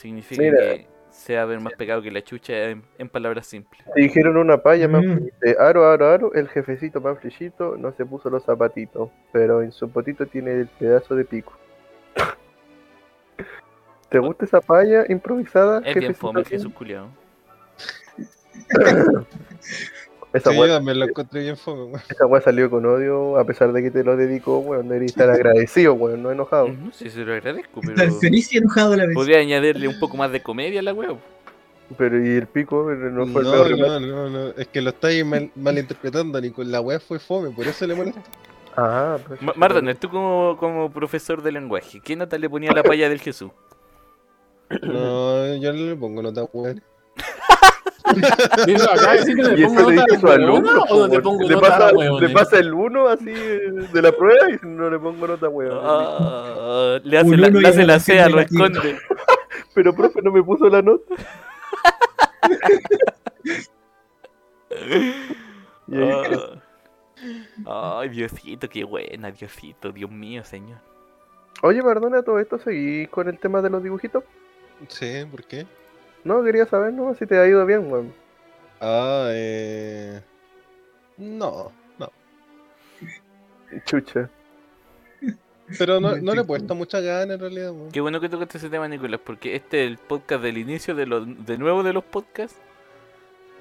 Significa Mira. que se va a ver más pecado que la chucha en, en palabras simples. Te dijeron una palla, Mm. Dice, aro, aro, aro, el jefecito Manfrillito no se puso los zapatitos, pero en su potito tiene el pedazo de pico. ¿Te gusta esa palla improvisada? Es bien fome? Jesús culiao. Esa Sí, weá yo también lo encontré bien fome, weón. esa weá salió con odio, a pesar de que te lo dedicó, weón. Deberías estar agradecido, weón, no enojado. No sé si lo agradezco, pero Estar feliz y enojado a la vez. podría añadirle un poco más de comedia a la wea. Pero y el pico no No, fue el peor no, no, no, es que lo estáis mal, malinterpretando, Nico. La weá fue fome, por eso le molesta. Ah, pues. Ma- tú como, como profesor de lenguaje, ¿qué nota le ponía a la palla del Jesús? No, yo no le pongo nota weón. Digo, acá decir que le Y pongo eso le nota dice su de alumno, o le weón. pongo le nota pasa, huevones. le pasa el uno así eh, de la prueba y no le pongo nota, weón. Ah, le hace la, le hace la sea, lo negativa. esconde. Pero profe no me puso la nota. Ah. Ay, Diosito, qué buena, Diosito, Dios mío, señor. Oye, perdona, todo esto seguí con el tema de los dibujitos. Sí, ¿por qué? No, quería saber, ¿no? Si te ha ido bien, weón. Ah, eh. No, no. Chucha. Pero no, no le he puesto mucha gana en realidad, weón. Qué bueno que tocaste ese tema, Nicolás, porque este es el podcast del inicio de, los de nuevo de los podcasts.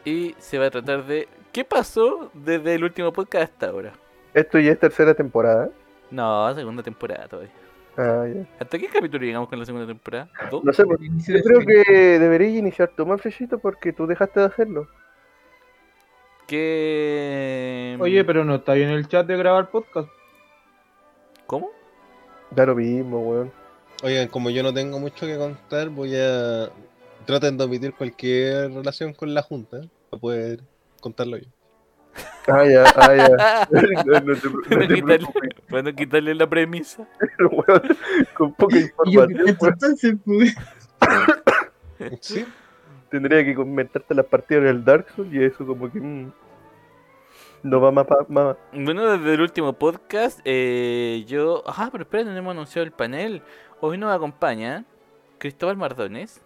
Y se va a tratar de qué pasó desde el último podcast hasta ahora. Esto ya es tercera temporada. No, segunda temporada todavía. Ah, ya. ¿Hasta qué capítulo llegamos con la segunda temporada? ¿Dos? No sé, pues, yo creo serie. que deberías iniciar tú, Manfreshito, porque tú dejaste de hacerlo. ¿Qué... Oye, pero no está ahí en el chat de grabar podcast. ¿Cómo? Da lo mismo, weón. Oigan, como yo no tengo mucho que contar, voy a. Traten de omitir cualquier relación con la Junta para poder contarlo yo. Ah, ya, ah, ya. no, no te, no Para te quitarle, la premisa. weón. Con poca Y yo, ¿qué información, pues? Sí, Tendría que comentarte las partidas del Dark Souls y eso como que... mm, no va más, pa- más. Bueno, desde el último podcast, eh, yo... Ajá, pero espera, no hemos anunciado el panel. Hoy nos acompaña Cristóbal Mardones,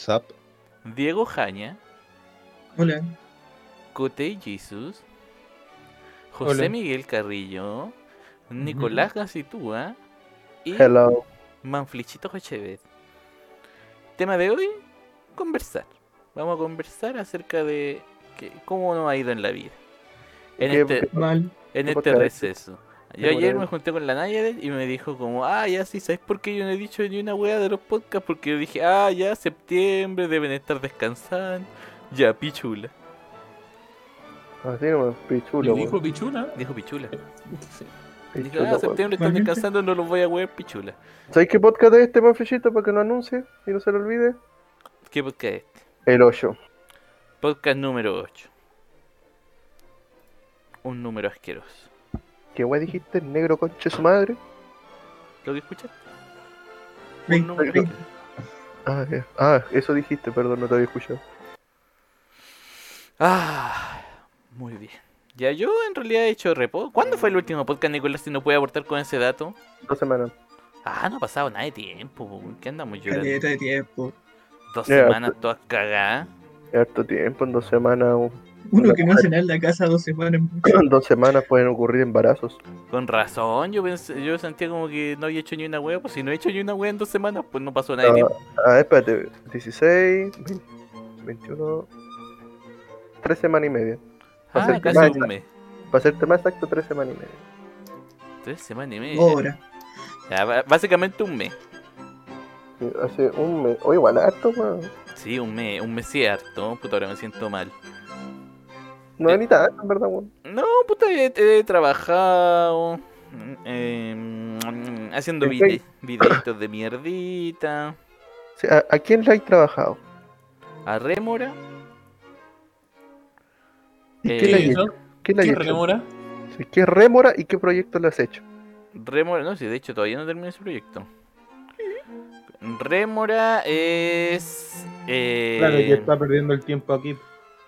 Zap. Diego Jaña, Hola. Cotey Jesus, José Hola. Miguel Carrillo, Nicolás Gacitúa y Hello. Manflichito Jochevet. Tema de hoy, conversar. Vamos a conversar acerca de que- cómo nos ha ido en la vida. En ¿Qué- este, Mal. en qué este receso. Yo ¿Qué ayer me junté con la Nayadet y me dijo como, ah, ya sí, ¿sabes por qué yo no he dicho ni una wea de los podcasts? Porque yo dije, ah, ya, septiembre, deben estar descansando. Ya, pichula. Así nomás, pichulo, Y weón. dijo pichula. Dijo pichula. Sí. Pichulo, ah, septiembre están descansando, no los voy a wear, pichula. ¿Sabes qué podcast es este, Manfreshito, para que no anuncie y no se lo olvide? ¿Qué podcast es este? El 8. Podcast número 8. Un número asqueroso. ¿Qué weá dijiste? ¿El negro conche su madre? ¿Lo que escuchaste? Un número asqueroso. Ah, ah, eso dijiste, perdón, no te había escuchado. Ah, muy bien. Ya yo en realidad he hecho repo. ¿Cuándo fue el último podcast, Nicolás, si no puede aportar con ese dato? Dos semanas. Ah, no ha pasado nada de tiempo. po. ¿Qué andamos llorando? Caleta de tiempo. Dos Ya, semanas todas cagadas. Harto tiempo, en dos semanas. Uno que no hace nada en la casa dos semanas. En dos semanas pueden ocurrir embarazos. Con razón, yo pensé, yo sentía como que no había hecho ni una wea. Pues si no he hecho ni una wea en dos semanas, pues no pasó nada de tiempo. Ah, espérate, 16, 20, 21, tres semanas y media. Para Ah, hacerte casi más un mes. Para más exacto, tres semanas y media. Tres semanas y media. Ahora. Ya, básicamente un mes. Sí, Hace un mes. O igual harto, weón. Sí, un mes, un mes cierto. Puta, ahora me siento mal. No es ni tanto, en verdad, weón. No, puta, he, he trabajado eh, haciendo ¿En vide videitos de mierdita. Sí, ¿a, a quién le has trabajado? A Rémora. ¿Y Eh, qué le has ¿Y hecho? ¿Qué le ¿Qué hecho? remora? ¿Qué rémora y qué proyecto le has hecho? Rémora, no, sí, de hecho todavía no terminé ese proyecto. Rémora es eh, Claro, que está perdiendo el tiempo aquí.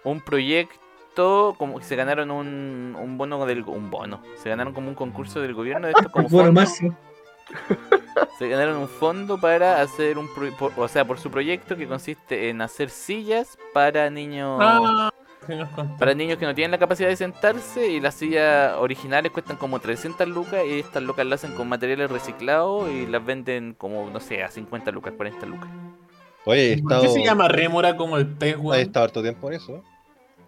un proyecto como que se ganaron un, un bono del un bono, se ganaron como un concurso del gobierno de esto como máximo. se ganaron un fondo para hacer un, pro- por- o sea, por su proyecto que consiste en hacer sillas para niños, Ah, nos contó. para niños que no tienen la capacidad de sentarse y las sillas originales cuestan como 300 lucas y estas lucas las hacen con materiales reciclados y las venden como, no sé, a 50 lucas, 40 lucas. Oye, he ¿Por qué se llama rémora como el pez, he weón? estado harto tiempo en eso.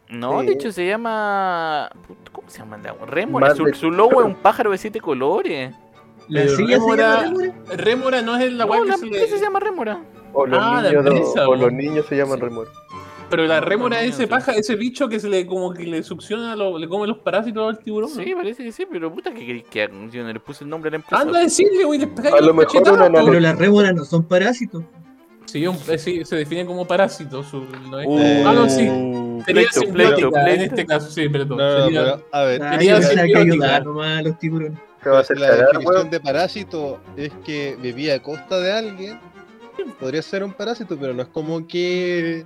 No, Sí. de hecho se llama... ¿Cómo se llama la Rémora? Su, de- su logo es un pájaro de siete colores. La silla se llama rémora- rémora. Rémora no es la No, que la se empresa le... se llama Rémora. O los, Ah, la niños, no- o los niños se llaman Sí. remor. Pero la No, rémora no, es no ese paja, ese bicho que se le como que le succiona, lo- le come los parásitos al tiburón. Sí, parece que sí, pero puta que queréis que no le puse el nombre a la empresa. Anda a decirle, güey, le pegáis A lo los mejor Pero las rémoras no son parásitos. Sí, un- eh, sí, se define como parásito. Su, no es- Uh, ah, no, sí. Sería pleito, en este caso, sí, perdón. No, sería- pero, a ver, Ah, Sería que ayudar nomás a los tiburones. ¿Qué va a hacer la cagar, definición weón? de parásito es que vivía a costa de alguien. Podría ser un parásito, pero no es como que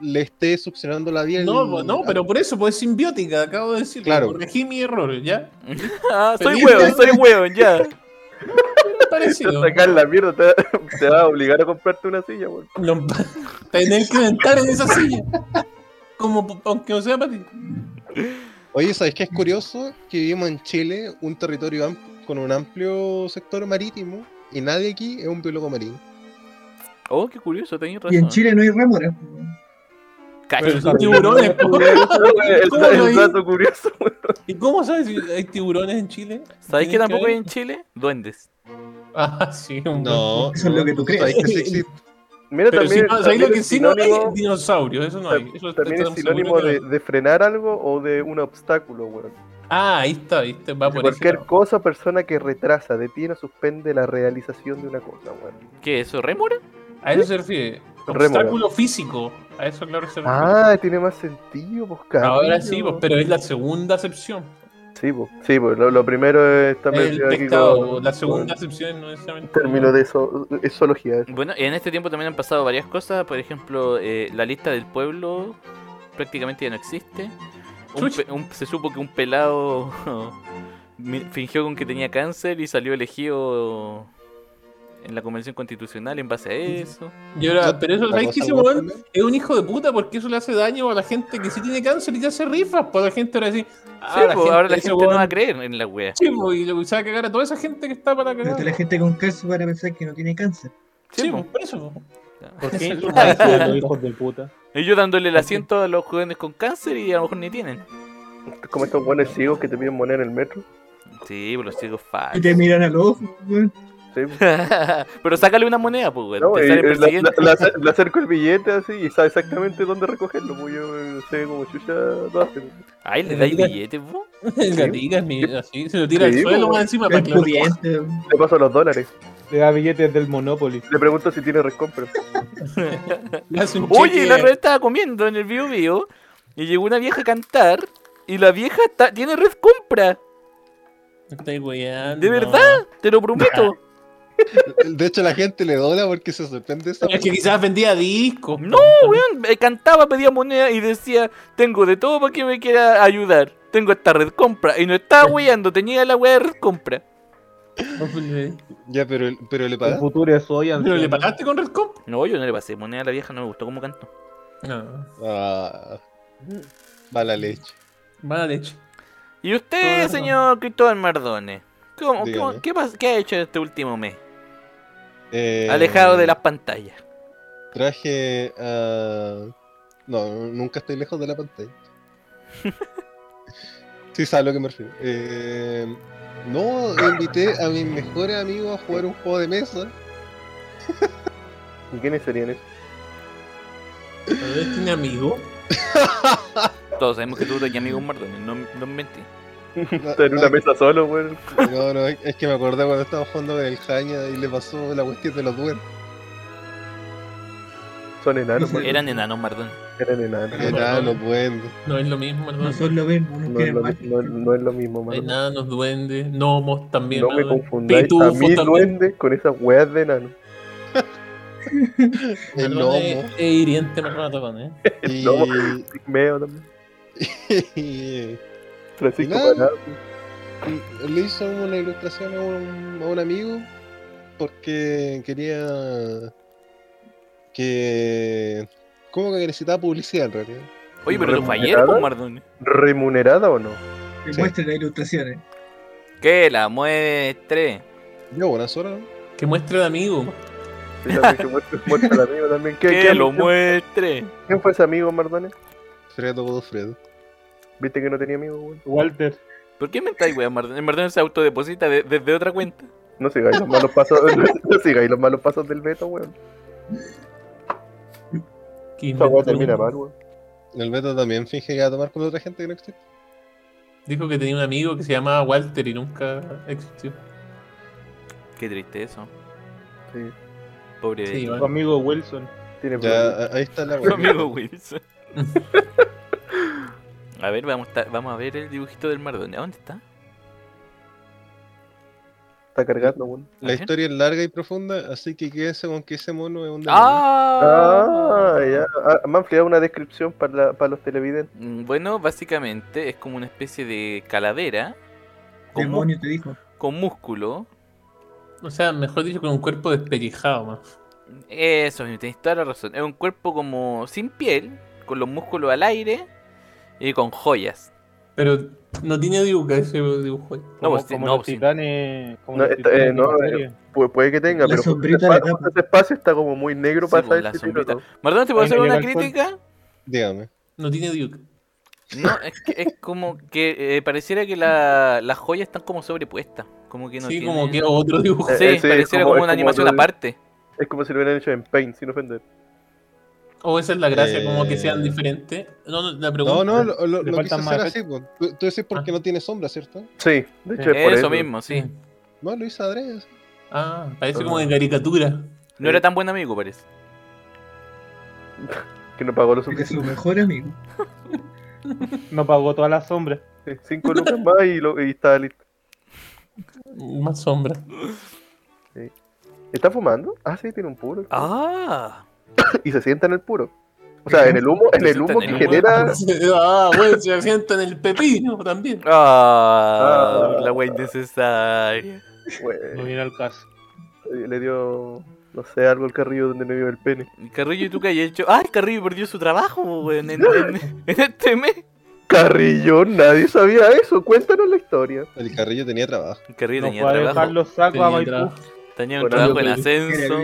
le esté succionando la vida. No, no, pero por eso, pues es simbiótica, acabo de decir. Claro. Corregí mi error, ¿ya? Ah, soy hueón, soy hueón, ya. Es parecido. Sacar la mierda, te, va- te va a obligar a comprarte una silla, weón. No, Tener que inventar en esa silla. Como, aunque no sea para ti. Oye, ¿sabes qué es curioso? Que vivimos en Chile, un territorio con un amplio sector marítimo, y nadie aquí es un biólogo marino. Oh, qué curioso, tenéis Y en razón. Chile no hay rémoras. Cacho. Pero son tiburones, po. el, ¿Cómo lo el hi- dato curioso. ¿Y cómo sabes si hay tiburones en Chile? ¿Sabéis que ¿Tienes tampoco hay en Chile? Duendes. Ah, sí, un No, Eso es lo que tú crees. ¿sabes? Mira, Pero si también, no, ¿sabes también lo que es sí no hay? Dinosaurios, eso no hay. Eso también es sinónimo de, no. de frenar algo o de un obstáculo, weón. Ah, ahí está, viste, va De por cualquier ese cosa o persona que retrasa, detiene o suspende la realización de una cosa, weón. ¿Qué es eso? ¿Rémora? A eso se refiere. Obstáculo físico. A eso, claro, se refiere. Ah, tiene más sentido, pues cabrón. Ahora sí, pues, pero es la segunda acepción. Sí, pues, sí, pues, lo, lo primero es también El aquí con- la segunda con acepción no necesariamente. término de eso, es zoología. eso. Bueno, en este tiempo también han pasado varias cosas. Por ejemplo, eh, la lista del pueblo prácticamente ya no existe. Un un- se supo que un pelado fingió con que tenía cáncer y salió elegido en la convención constitucional en base a eso. Y ahora, pero eso, La ¿sabes que ese weón es un hijo de puta? Porque eso le hace daño a la gente que sí tiene cáncer y ya hace rifas. Pues la gente ahora dice. Ah, Sí, pues, ahora la gente no va a creer en la wea. Sí, pues, y le- se va a cagar a toda esa gente que está para cagar. la gente con cáncer para pensar que no tiene cáncer. Sí, Sí, pues, por eso. ¿Por qué lo los hijos de puta? Y yo dándole el asiento a los jóvenes con cáncer y a lo mejor ni tienen. Como estos buenos ciegos que te piden moneda en el metro. Sí, pues los chicos Y falsos. te miran a los ojos, weón. Sí, pues. Pero sácale una moneda, pues, weón. No, la- acerco el billete así y sabe exactamente dónde recogerlo. Pues yo sé como chucha lo hace. pues. Ay, le dais billetes, vos. El gatica es mi- así, se lo tira Sí, al suelo pues. más encima para que lo. Le paso los dólares. Le da billetes del Monopoly. Le pregunto si tiene recompra. Oye, la red estaba comiendo en el video video y llegó una vieja a cantar y la vieja ta- tiene red compra. Weyando. ¿De verdad? Te lo prometo. De hecho, la gente le dona porque se sorprende esa Es que quizás vendía discos. No, po. weón. Cantaba, pedía moneda y decía, tengo de todo para que me quiera ayudar. Tengo esta red compra. Y no estaba weyando, tenía la wea de red compra. Pues, Ya, pero, pero le El pagas. futuro es hoy, ¿Pero le pagaste con Redcomp? No, yo no le pasé moneda a la vieja, no me gustó cómo cantó. No. Ah, mala leche. Mala leche. ¿Y usted, señor Cristóbal Mardone? ¿Cómo, Dígame. cómo- qué, qué ha hecho este último mes? Eh, Alejado de las pantallas. Traje a. No, nunca estoy lejos de la pantalla. sí, sabes a lo que me refiero. Eh, no, invité a mis mejores amigos a jugar un juego de mesa. ¿Y quiénes serían esos? ¿Pero él tiene amigo? Todos sabemos que tú eres amigo de Mardone, no, no mentí. Está en una mesa solo, weón. No, no, es que me acordé cuando estaba jugando con el Jaña y le pasó la cuestión de los duendes. Son enanos, weón. Eran enanos Mardone. Eran enanos. Enanos, duendes. No es lo mismo, No hermano. son lo mismo, No es, lo, no, es- no es lo mismo, mano. Enanos, duendes, gnomos también. No me ¿no? confundáis a mí también. duende con esas weas de enano. El lomo. Es, hiriente, me perdón, ¿eh? Y, lomo. Pigmeo también. y- Francisco nada. Le hizo una ilustración a un, a un amigo porque quería que... ¿Cómo que necesitaba publicidad en realidad? Oye, pero lo fue ayer, ¿Remunerada? pues, Mardoni. ¿Remunerada o no? Te Sí. muestre las ilustraciones. Que la muestre. Ya, buenas horas, ¿no? Que muestre de amigo. Sí, también que muestre, muestre al amigo también. ¿Qué- Que lo muestre. ¿Quién fue ese amigo, Mardones? Fredo Godofredo. ¿Viste que no tenía amigo, weón? Walter. ¿Por qué me estáis, weón? Mardoni Mardoni se autodeposita de- desde otra cuenta. No sigáis los malos pasos, no sigáis los malos pasos del Beto, weón. Que Esa weá inventó termina un- mal, weón. El Beto también finge que va a tomar con otra gente que no existe. Dijo que tenía un amigo que se llamaba Walter y nunca existió. Qué triste eso. Sí, Pobre Sí. Tu amigo Wilson. tiene problemas. Ya, ahí está la Tu weá. amigo Wilson. A ver, vamos, a- vamos a ver el dibujito del Mardoni. ¿A dónde está? Está cargando, La historia es larga y profunda, así que quédese con que ese mono es un demonio. ¡Ah! Ah, ya. Ah, Manfred, da una descripción para, la- para los televidentes. Mm, Bueno, básicamente es como una especie de calavera con, Demonio te dijo. con músculo. O sea, mejor dicho, con un cuerpo despellejado más. Eso, tienes toda la razón. Es un cuerpo como sin piel, con los músculos al aire y con joyas. Pero no tiene dibuca ese dibujo. No, pues como no, los titanes. Como No, los eh, no, eh, puede que tenga, La pero sombrita ese, le espa- tapa. justo ese espacio está como muy negro Sí, para saber la si tiene. Mardón, ¿te puedo hacer una crítica? Dígame. No tiene dibuca. No, es que es como que eh, pareciera que la- las joyas están como sobrepuestas. Como que no sí, tiene- como que otro dibujo. Eh, Sí, eh, sí, pareciera como- una como animación otro- aparte. Es como si lo hubieran hecho en Paint, sin ofender. O esa es la gracia, como que Eh. sean diferentes. No, no, la pregunta. No, no, lo, lo, lo quise hacer más así, pues. Tú, tú decís porque Ah. no tiene sombra, ¿cierto? Sí, de hecho es por Eso mismo, sí. No, lo así. Ah, parece como de caricatura. No era tan buen amigo, parece. Que no pagó lo Porque es su mejor amigo. No pagó todas las sombras. Sí, Cinco lucas más y, lo, y está listo. Más sombra. ¿Está fumando? Ah, sí, tiene un puro. Ah, Y se sienta en el puro. O sea, en el humo, en el humo en que el humo. genera. Ah, bueno, se sienta en el pepino también. ah, Ah. la wea innecesaria. No viene al caso. le dio, no sé, algo al carrillo donde me vio el pene. Carrillo, ¿y tú qué has hecho? Ah, el Carrillo perdió su trabajo, weón, en, en, en este mes. Carrillo, nadie sabía eso. Cuéntanos la historia. El carrillo tenía trabajo. El Carrillo No tenía puede dejar trabajo. los sacos a Tenía Maipú. trabajo. Tenía un trabajo en ascenso.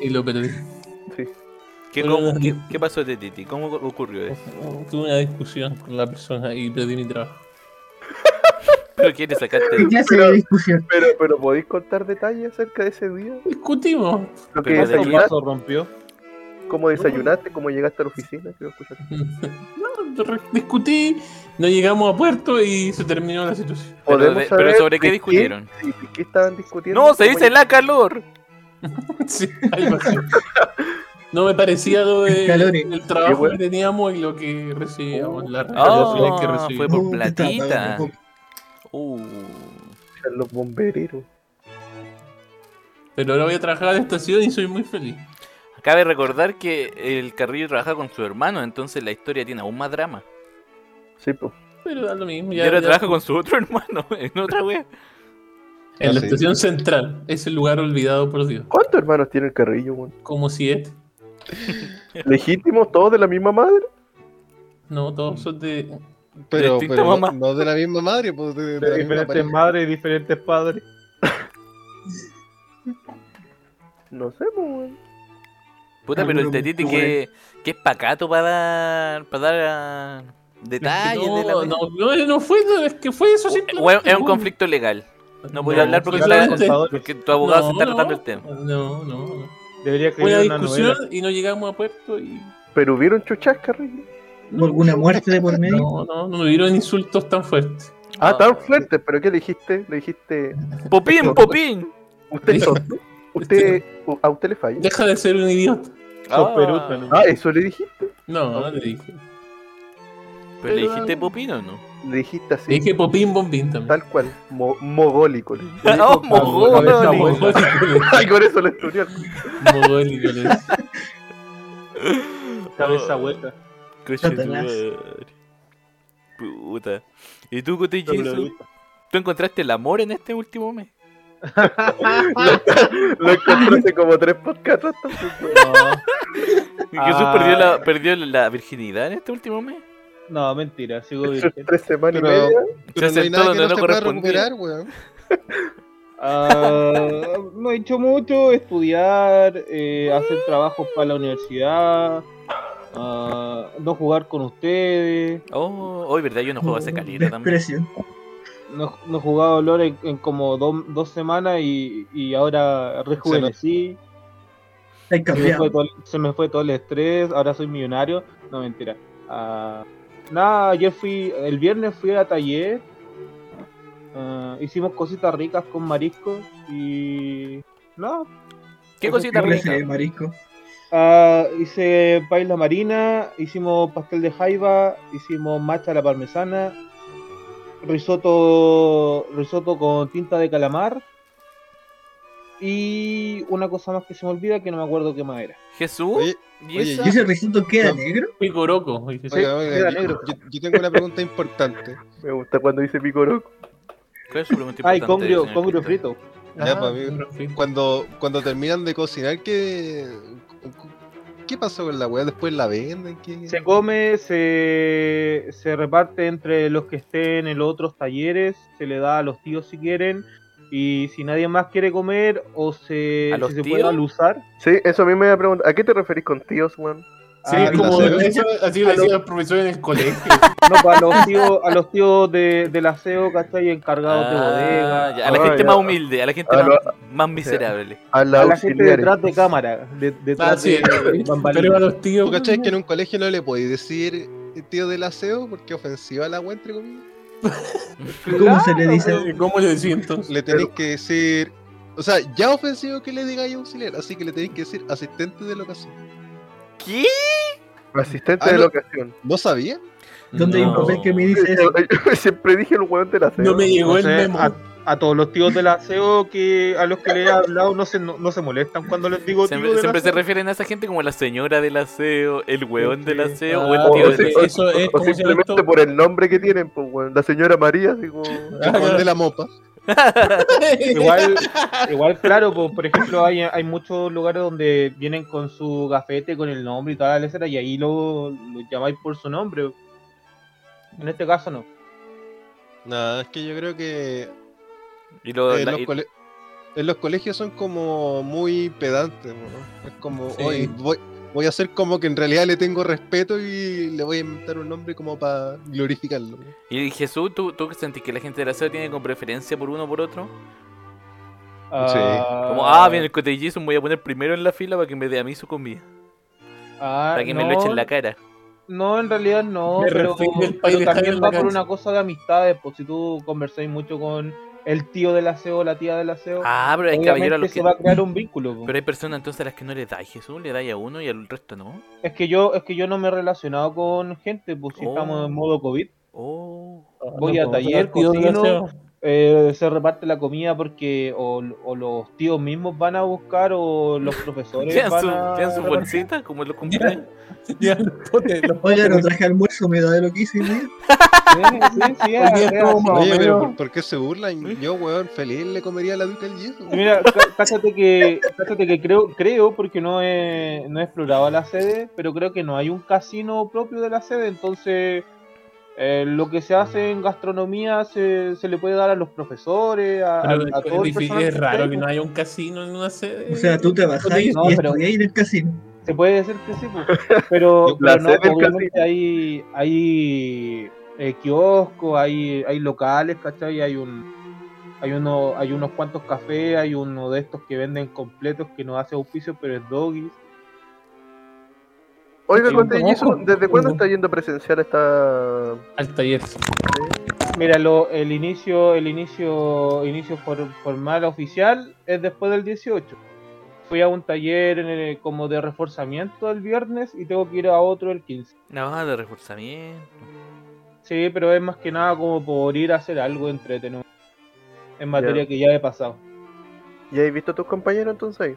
Y lo perdí. ¿Qué, Bueno, cómo- no- qué, qué pasó de Titi? ¿Cómo ocurrió eso? Tuve una discusión con la persona y perdí mi trabajo. ¿Pero quieres sacarte? ¿Qué clase Pero- de discusión? Pero, pero ¿podéis contar detalles acerca de ese día? Discutimos. Lo que Pero de ¿Cuántos ahí- desayunaste, rompió? cómo desayunaste, cómo llegaste a la oficina. No, discutí, no llegamos a puerto y se terminó la situación. Pero, ¿Podemos de- pero ¿sobre qué discutieron? Sí, ¿de qué estaban discutiendo? No, se ¿Cómo dice la calor. Sí, así. No me parecía lo de, El el trabajo bueno. que teníamos y lo que recibíamos, las Ah, retribuciones que fue recibimos. por Uh, platita. Uh. los bombereros? Pero ahora voy a trabajar a la estación y soy muy feliz. Cabe recordar que el Carrillo trabaja con su hermano, entonces la historia tiene aún más drama. Sí, pues. Pero da lo mismo. Y Ya, ahora ya- trabaja con su otro hermano en otra wea. En la Ah, sí. estación central, ese lugar olvidado por Dios. ¿Cuántos hermanos tiene el carrillo, weón? Como siete. ¿Legítimos todos de la misma madre? No, todos son de. Pero, distinta pero no, mamá. no de la misma madre, pues de, de De la misma diferentes pareja. madres y diferentes padres. No sé, pues. Puta, pero el Tetiti que, que es pacato para dar, para dar ah, detalles de la No, no, no, no fue, es que fue eso simplemente. Bueno, es un conflicto legal. No podía hablar porque, está- porque tu abogado se No, está no, tratando el tema. No, no, no. Debería una discusión novela. y no llegamos a puerto y. Pero hubieron chuchas, carrillo. ¿Hubo alguna muerte de por medio? No, no, no me dieron insultos tan fuertes. Ah, tan fuerte, pero ¿qué le dijiste? Le dijiste. ¡Popín, popín! Usted es tonto. Usted. A usted le falla. Deja de ser un idiota. Ah, peruta, ¿no? Ah, eso le dijiste. No, no le dije. ¿Pero le Pero- dijiste popín o no? Le dijiste así. dije popín bombín también. Tal cual. Mo- mogólico. le dijiste. ¡Oh, mogólico! Ay, con eso le estudió. mogólico Cabeza hueca. Coche. Puta. ¿Y tú, Cote. ¿Tú encontraste el amor en este último mes? Lo encontré hace como tres podcasts. weón. ¿Y Jesús Ah. perdió, la, perdió la virginidad en este último mes? No, mentira, sigo Tres, virgen. tres semanas Pero- y media. Pero no Se hay nada que no, no se pueda recuperar, weón. Ah, no he hecho mucho, estudiar, eh, hacer trabajos para la universidad, ah, no jugar con ustedes, Oh, hoy verdad, yo no juego hace calita también. Desprecio. no, no he jugado LOL en, en como do- dos semanas y, y ahora rejuvenecí, Hay se me, fue todo, el- se me fue todo el estrés, ahora soy millonario, no mentira. Ah, nada, ayer fui, el viernes fui a taller, ah, hicimos cositas ricas con mariscos y... No, ¿Qué Eso cosita ¿Qué rica? clase de marisco? Ah, hice paella marina, hicimos pastel de jaiba, hicimos macha a la parmesana, risotto, risotto con tinta de calamar y una cosa más que se me olvida que no me acuerdo qué más era. Jesús, Oye, ¿y oye, esa? ¿Y ese risotto queda No. negro? Picoroco. sí. oiga, yo, negro. yo- yo tengo una pregunta importante. Me gusta cuando dice picoroco. ¿Cuál es su pregunta Ay, congrio, congrio frito. Ya, Ah, pues. Cuando, cuando terminan de cocinar, ¿qué, ¿qué pasó con la weá? ¿Después la venden? ¿Qué? Se come, se, se reparte entre los que estén en los otros talleres, se le da a los tíos si quieren. Y si nadie más quiere comer o se, ¿A los si se tíos? puede alusar, Sí, eso a mí me iba a preguntar. ¿A qué te referís con tíos, weón? Sí, Ah, es como ¿la eso, así lo decían los profesores en el colegio. No, para los tíos, a los tíos de, del aseo, ¿cachai? Encargados de Ah, bodega. ya, a la Ah, gente ya. más humilde, a la gente A más, lo- más miserable. A la A la gente detrás de cámara. de- detrás Ah, sí, de pero a los tíos. ¿Tú cachai que en un colegio no le podéis decir tío del aseo porque ofensiva la weá, entre comillas? ¿Cómo se le dice? ¿Cómo le entonces? Le tenéis que decir. O sea, ya ofensivo que le digáis auxiliar, así que le tenéis que decir asistente de la ocasión. ¿Qué? Asistente Ah, de no. ocasión. ¿No sabían? ¿Dónde hay un No. papel que me dice eso? Siempre dije el weón de la No me llegó No el sé, memo. a, a todos los tíos del aseo que a los que le he hablado no se, no, no se molestan cuando les digo Siempre, se aseo. refieren a esa gente como la señora del aseo, el weón del aseo Ah, o el tío o del si- sí, o- eso es o simplemente esto. por el nombre que tienen, pues. La señora María, así como. Ah, de la mopa. Igual, igual claro, pues, por ejemplo, hay, hay muchos lugares donde vienen con su gafete, con el nombre y toda la letra, y ahí lo, lo llamáis por su nombre. En este caso no. Nada, es que yo creo que Y lo- eh, la- los y- cole- en los colegios son como muy pedantes, ¿no? Es como, Sí. oye, voy, voy a hacer como que en realidad le tengo respeto y le voy a inventar un nombre como para glorificarlo. ¿no? y Jesús, ¿tú, ¿tú sentís que la gente del aseo tiene como preferencia por uno o por otro? Ah, Como, ah, viene el cotellizo, me voy a poner primero en la fila para que me dé a mí su comida. ah, Para que me lo echen en la cara. No, en realidad no, Me pero, pero de también va por una cosa de amistades, pues si tú conversáis mucho con el tío del aseo o la tía del aseo, Ah, pero hay caballeros a los se que... va a crear un vínculo. pues. Pero hay personas entonces a las que no le dais Jesús, le dais a uno y al resto no. Es que yo, es que yo no me he relacionado con gente, pues si Oh. estamos en modo COVID, Oh. voy a No, taller, cocino. Eh, se reparte la comida porque o, o los tíos mismos van a buscar o los profesores ¿Tienen van su, a tienen su bolsita como los cumpleaños? Oiga, no traje almuerzo, me da de lo que hice. o Oye, pero. ¿por, qué se burlan? Yo, weón, feliz le comería la duca al yeso. Mira, cá- cáchate que, cáchate que creo, creo, porque no he, no he explorado la sede, pero creo que no hay un casino propio de la sede, entonces eh, lo que se hace en gastronomía se, se le puede dar a los profesores, a, Pero a todo el es, personal es que raro que no haya un casino en una sede. O sea, tú te bajáis No, y pero- estudiáis en el casino. Se puede decir que sí, pues. pero, pero no, del obviamente hay, hay eh, kioscos, hay, hay locales, ¿cachai? Hay un hay uno, hay unos cuantos cafés, hay uno de estos que venden completos que no hace auspicio, pero es doggies. Oiga, trabajo. ¿desde cuándo está yendo presencial esta. Al taller. Mira, lo, el inicio, el inicio, inicio for- formal oficial es después del 18. Fui a un taller en el- como de reforzamiento el viernes y tengo que ir a otro el 15. No, de reforzamiento. Sí, pero es más que nada como por ir a hacer algo entretenido. En materia que ya he pasado. ¿Ya has visto a tus compañeros entonces ahí?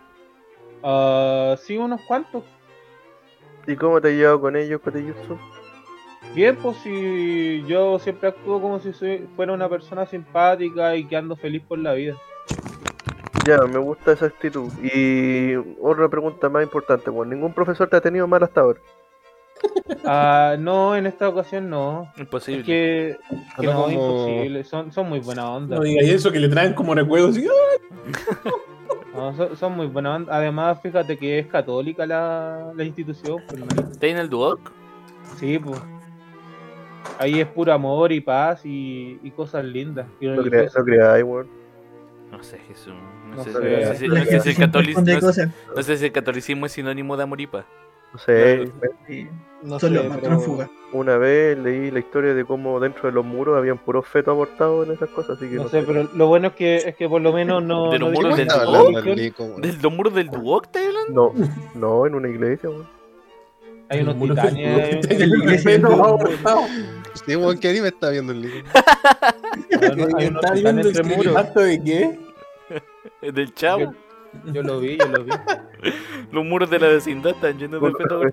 Ah, sí, unos cuantos. ¿Y cómo te has llevado con ellos, Cotellizo? Bien, pues si yo siempre actúo como si soy- fuera una persona simpática y que ando feliz por la vida. Ya, me gusta esa actitud. Y otra pregunta más importante, bueno, ¿ningún profesor te ha tenido mal hasta ahora? Ah, no, en esta ocasión no. Imposible. Es que, no, como- imposible. Son, son muy buena onda. No digáis eso, que le traen como recuerdos. así, ¡ah! No, son, son muy buena onda. Además, fíjate que es católica la, la institución. pues. ¿Está en el Duoc? Sí, pues. Ahí es puro amor y paz y, y cosas lindas. y No creas, religiosas. no sé, Jesús. No, no sé si el catolicismo es sinónimo de amor y paz. No sé, No son sé, pero- una vez leí la historia de cómo dentro de los muros habían puros fetos abortados en esas cosas, así que No sé, pero lo bueno es que, es que por lo menos no. De los no muros del. ¿Del los muros del Duoc hablando? No, no, en una iglesia, weón. Hay unos Muros titanes. Sí, weón, ¿qué anime está viendo el unos ¿Está viendo el de qué? ¿Es del chavo? Yo, lo vi, yo lo vi. Los muros de la vecindad están llenos de fetos.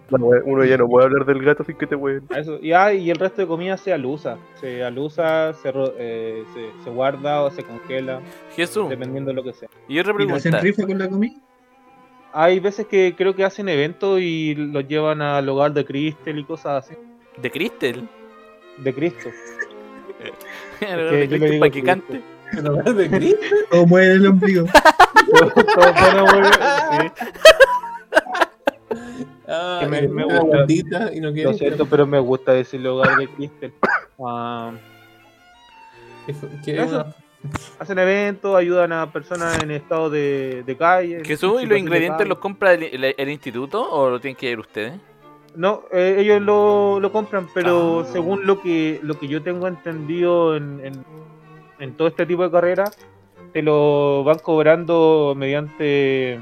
uno ya no puede hablar del gato sin que te Eso. Y, ah, y el resto de comida se alusa. Se alusa, se, eh, se, se guarda o se congela, Jesús, dependiendo de lo que sea. y otra ¿Y no hacen pregunta. rifa con la comida? Hay veces que creo que hacen eventos y los llevan al hogar de Cristel y cosas así. ¿De Cristel? De Cristo. ¿De yo le Cristel digo para que cante? ¿En hogar de Cristo? O mueve el ombligo. Todo- todo bueno, sí. Ah, Que me- gusta. y no Lo quiere. siento, pero me gusta decir hogar de Cristel. Ah, una- hacen eventos, ayudan a personas en estado de, de calle. ¿Jesús y los ingredientes los compra el, el- el instituto o lo tienen que ir ustedes? No, eh, ellos lo, lo compran, pero Ah. según lo que lo que yo tengo entendido en, en, en todo este tipo de carreras, te lo van cobrando mediante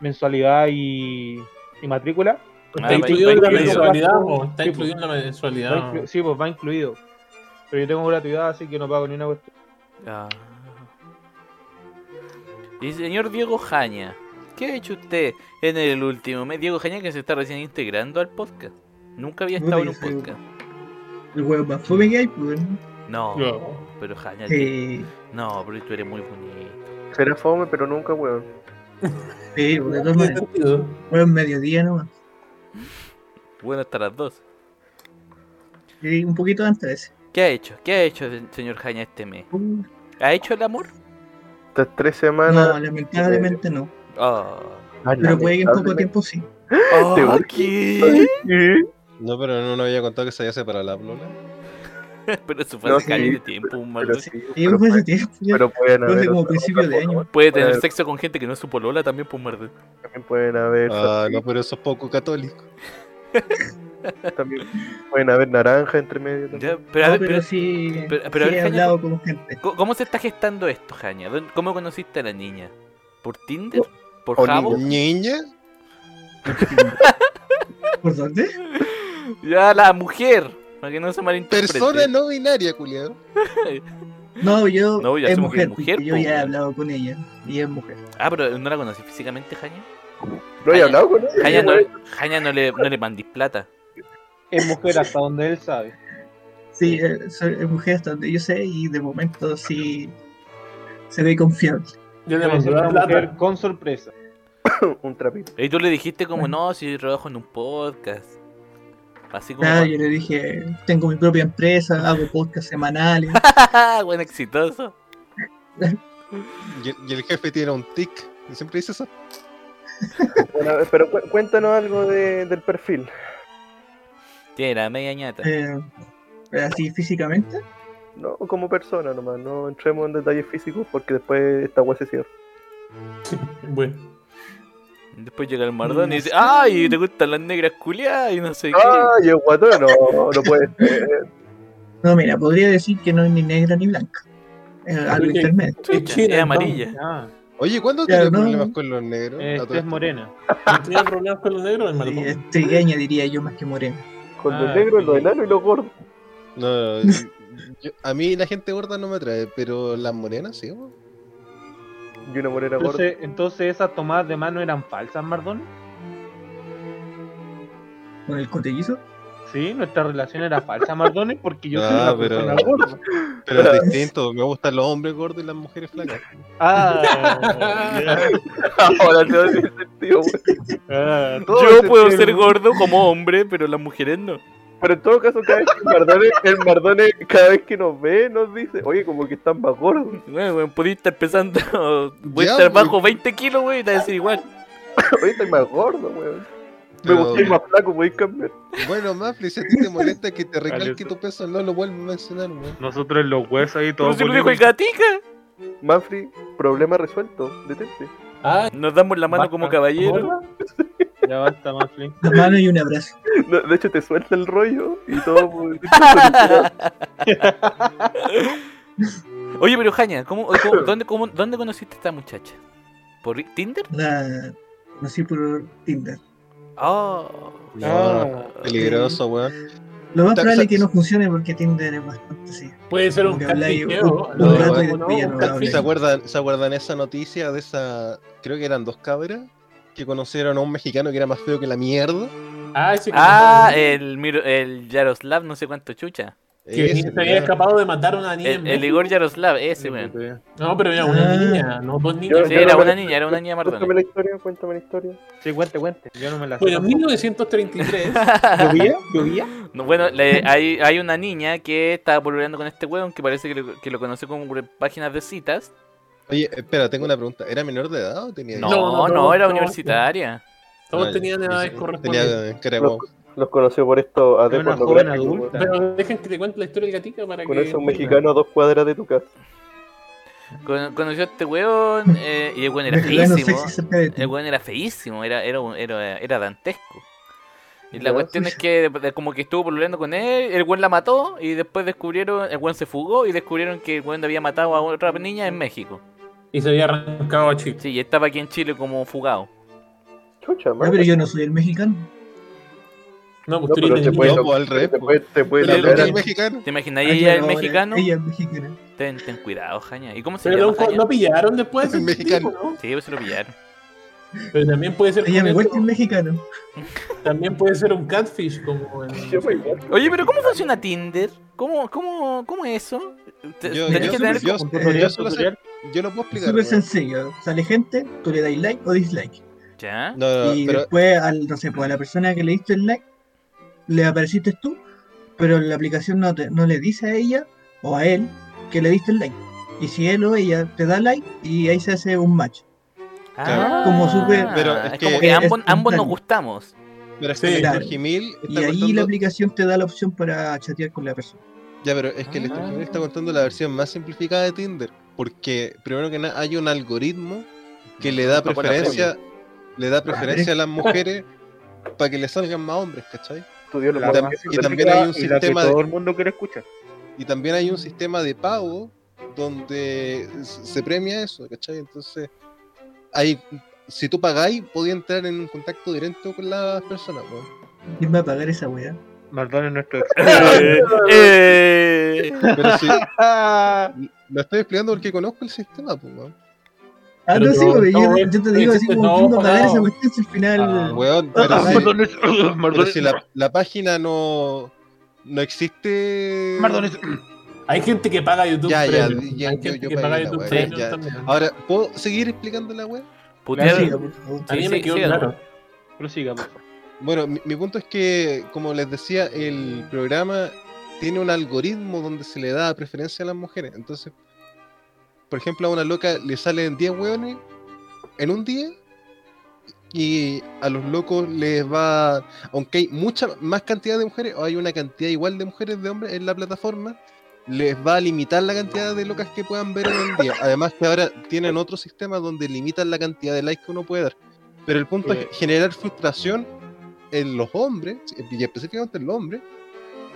mensualidad y, y matrícula. Ah, Está va- incluido va en la mensualidad, está Sí, incluido en la Va mensualidad. inclu- sí, pues va incluido. Pero yo tengo gratuidad, así que no pago ni una cuestión. Ah. Y señor Diego Jaña, ¿qué ha hecho usted en el último mes? Diego Jaña que se está recién integrando al podcast. Nunca había estado en un podcast. El huevo más fome que hay, pues. No, No. pero Jaña, Eh, no, pero tú eres muy bonito. Será fome, pero nunca, weón. sí, maneras. sentido. Bueno, mediodía nomás. Bueno, hasta las dos. Y un poquito antes de ese. ¿Qué ha hecho? ¿Qué ha hecho el señor Jaña este mes? ¿Ha hecho el amor? Estas tres no, semanas. lamentablemente no. Oh. Pero puede que en poco tiempo sí. Oh, ¿Qué? No, pero no nos había contado que se había separado la plola. Pero eso fue No, hace sí, de tiempo, un Pero sí, pero, pueden- tiempo. pero haber. como principio de año. Puede tener Pueden- sexo con gente que no es su polola también, pues muerde. También pueden haber. Ah, no, pero eso es poco católico. También pueden haber naranja entre medio. también. Ya, pero, a ver, pero pero- sí, pero- pero a sí ver, he Jaña, hablado con gente. ¿cómo- ¿cómo se está gestando esto, Jaña? ¿Dónde- ¿Cómo conociste a la niña? ¿Por Tinder? ¿Por o Jabo? Niña, ¿Por dónde? Ya, la mujer. Para que no se malinterprete. persona no binaria, culiado. No, yo No, ya es mujer, yo ya he hablado con ella y es mujer. Ah, pero ¿no la conocí físicamente, Jaña? No he hablado con ella. Jaña no. Jaña no le, no le mandís plata. Es mujer hasta donde él sabe. Sí, eh, es mujer hasta donde yo sé y de momento sí se ve confiable. Yo le mandé una plata. mujer con sorpresa. Un trapito. Y tú le dijiste como, no, si yo trabajo en un podcast. Así como... Nada, yo le dije, tengo mi propia empresa, hago podcast semanales. Buen exitoso. Y, el- y el jefe tiene un tic. Y siempre dice eso. Bueno, a ver, pero cu- cuéntanos algo de- del perfil. Tiene la media ñata. eh, así físicamente. No como persona nomás, no entremos en detalles físicos porque después esta wea se cierra. Bueno. Después llega el Mardón y No dice. ¡ay! ¿Te gustan las negras culiadas? Y no sé qué. ¡Ay, el guatón! No, no puede ser. No, mira, podría decir que no es ni negra ni blanca. Algo intermedio. Es china, es amarilla. Ah, Oye, ¿cuándo Claro, tienes no. problemas con los negros? Eh, este es morena. ¿No tenía problemas con los negros? Sí, es trigueña, diría yo, más que morena. Con Ah, los negros, los enanos y los gordos. No, yo- a mí la gente gorda no me atrae, pero las morenas sí. weón. Y una morena gorda. Entonces, entonces esas tomadas de mano eran falsas, Mardón. Con el cotellizo. Sí, nuestra relación era falsa, Mardones, porque yo soy Ah, una pero- persona gorda. Pero es distinto, me gustan los hombres gordos y las mujeres flacas. Ah. Ahora te hace sentido. Ah, Yo puedo ser gordo como hombre, pero las mujeres no. Pero en todo caso, cada vez que el Mardone, el Mardone, cada vez que nos ve, nos dice, oye, como que están más gordos. Bueno, weón, podía estar pesando. Voy a estar bajo 20 kilos, güey, y te va a decir igual. Oye, estoy más gordo, weón. Me gusté más flaco, podéis cambiar. Bueno, Mafli, si a ti te molesta que te recalque tu peso, no lo vuelvo a mencionar, weón. Nosotros en los huesos ahí todos si lo dijo el gatica. Manfrey, problema resuelto, detente. Ah, Nos damos la mano como caballero. Ya basta, Manfly. Una mano y un abrazo. No, de hecho, te suelta el rollo y todo. pues, Oye, pero Jaña, ¿cómo, cómo- dónde, cómo- ¿dónde conociste a esta muchacha? ¿Por Tinder? La conocí por Tinder. Oh. Ah. Peligroso, weón. Lo más probable es que no funcione porque Tinder es bastante así. puede ser un catficheo. un- ¿no? un rato ¿no? Un no habláis. ¿Se acuerdan, ¿Se acuerdan esa noticia de esa, creo que eran dos cabras, que conocieron a un mexicano que era más feo que la mierda? Ah, ese que Ah, el, Miro- el Yaroslav, no sé cuánto chucha. que Ese, se había escapado de matar a una niña. El, el. Igor Yaroslav, ese, weón. No, pero era una Ah. niña, no dos niñas. Sí, era una niña, era una niña Cuéntame Mardona. la historia, cuéntame la historia. Sí, cuente, cuente. Yo no me la sé. Bueno, en tampoco. 1933, ¿Llovía? ¿Llovía? No, bueno, le- hay, hay una niña que estaba pololeando con este weón que parece que lo, que lo conoce como páginas de citas. Oye, espera, tengo una pregunta. ¿Era menor de edad o tenía No, No, no, no, no, era no, universitaria. todos Ah, tenían edades correspondientes. Guau. Los conoció por esto a una joven adulta. Pero dejen que te cuente la historia del gatica para Con que. eso un mexicano a dos cuadras de tu casa. Con- conoció a este weón eh, y el weón era feísimo. El weón era feísimo, era, era, un- era, era dantesco. Y la cuestión es que de- de- como que estuvo pololeando con él, el weón la mató y después descubrieron, el weón se fugó y descubrieron que el weón había matado a otra niña en México. Y se había arrancado a Chile. Sí, y estaba aquí en Chile como fugado. Chucha, man. pero yo no soy el mexicano. No, pues No, tú pero eres te niña. puede- No, pues al revés. Te puede, te puede La Pero- al- el mexicano. ¿Te imaginas ella claro, el mexicano? Ella es mexicana. Ten, ten cuidado, Jaña. ¿Y cómo se Pero llama, no, Jaña? no pillaron después El mexicano. tipo, ¿no? Sí, pues se lo pillaron. Pero también puede ser. Ella me el mexicano. También puede ser un catfish como en. Yo. Oye, pero ¿cómo funciona Tinder? ¿Cómo, cómo, cómo es eso? Te- Yo, tenés yo- que tener... yo- como- yo solo sé- yo lo puedo Es explicar. súper sencillo. Sale gente, tú le das like o dislike. ¿Ya? No, no, y pero después, al, no sé, pues a la persona que le diste el like, le apareciste tú, pero la aplicación no, te- no le dice a ella o a él que le diste el like. Y si él o ella te da like, y ahí se hace un match. Ah, Como súper- Pero es es que- como que es ambos, ambos nos gustamos. pero es Sí, que el claro. Gimil está Y ahí la aplicación te da la opción para chatear con la persona. Ya, pero es que el Ah. Gimil está contando la versión más simplificada de Tinder. Porque, primero que nada, hay un algoritmo que le da preferencia le da preferencia a las mujeres para que le salgan más hombres, ¿cachai? La Y tam- más y también hay un sistema de- todo el mundo quiere escuchar. Y también hay un sistema de pago donde se premia eso, ¿cachai? Entonces, hay, si tú pagáis, podías entrar en un contacto directo con las personas, weón. ¿Quién va a pagar esa weá? Mardón es nuestro Eh, eh. Pero sí, Ah, lo estoy explicando porque conozco el sistema, pues, weón. Ah, Pero no, sí, no, güey, no, yo, güey, yo te digo así existe como todo ¿quién va a pagar pagado. esa cuestión si al final. Ah, Weón, pero, si, Mardón es- pero si la, la página no, no existe... Mardón es- Hay gente que paga YouTube Ya, ya, ya, Hay yo- gente yo que pagué paga la YouTube wea, Premium ya. también. Ahora, ¿puedo seguir explicando la web? Putear-. A mí sí, me sí, quedó sí, claro. Prosiga, por favor. Bueno, mi, mi punto es que, como les decía, el programa tiene un algoritmo donde se le da preferencia a las mujeres. Entonces, por ejemplo, a una loca le salen 10 hueones en un día y a los locos les va, aunque hay mucha más cantidad de mujeres o hay una cantidad igual de mujeres de hombres en la plataforma, les va a limitar la cantidad de locas que puedan ver en el día. Además que ahora tienen otro sistema donde limitan la cantidad de likes que uno puede dar. Pero el punto es generar frustración en los hombres, y específicamente en los hombres,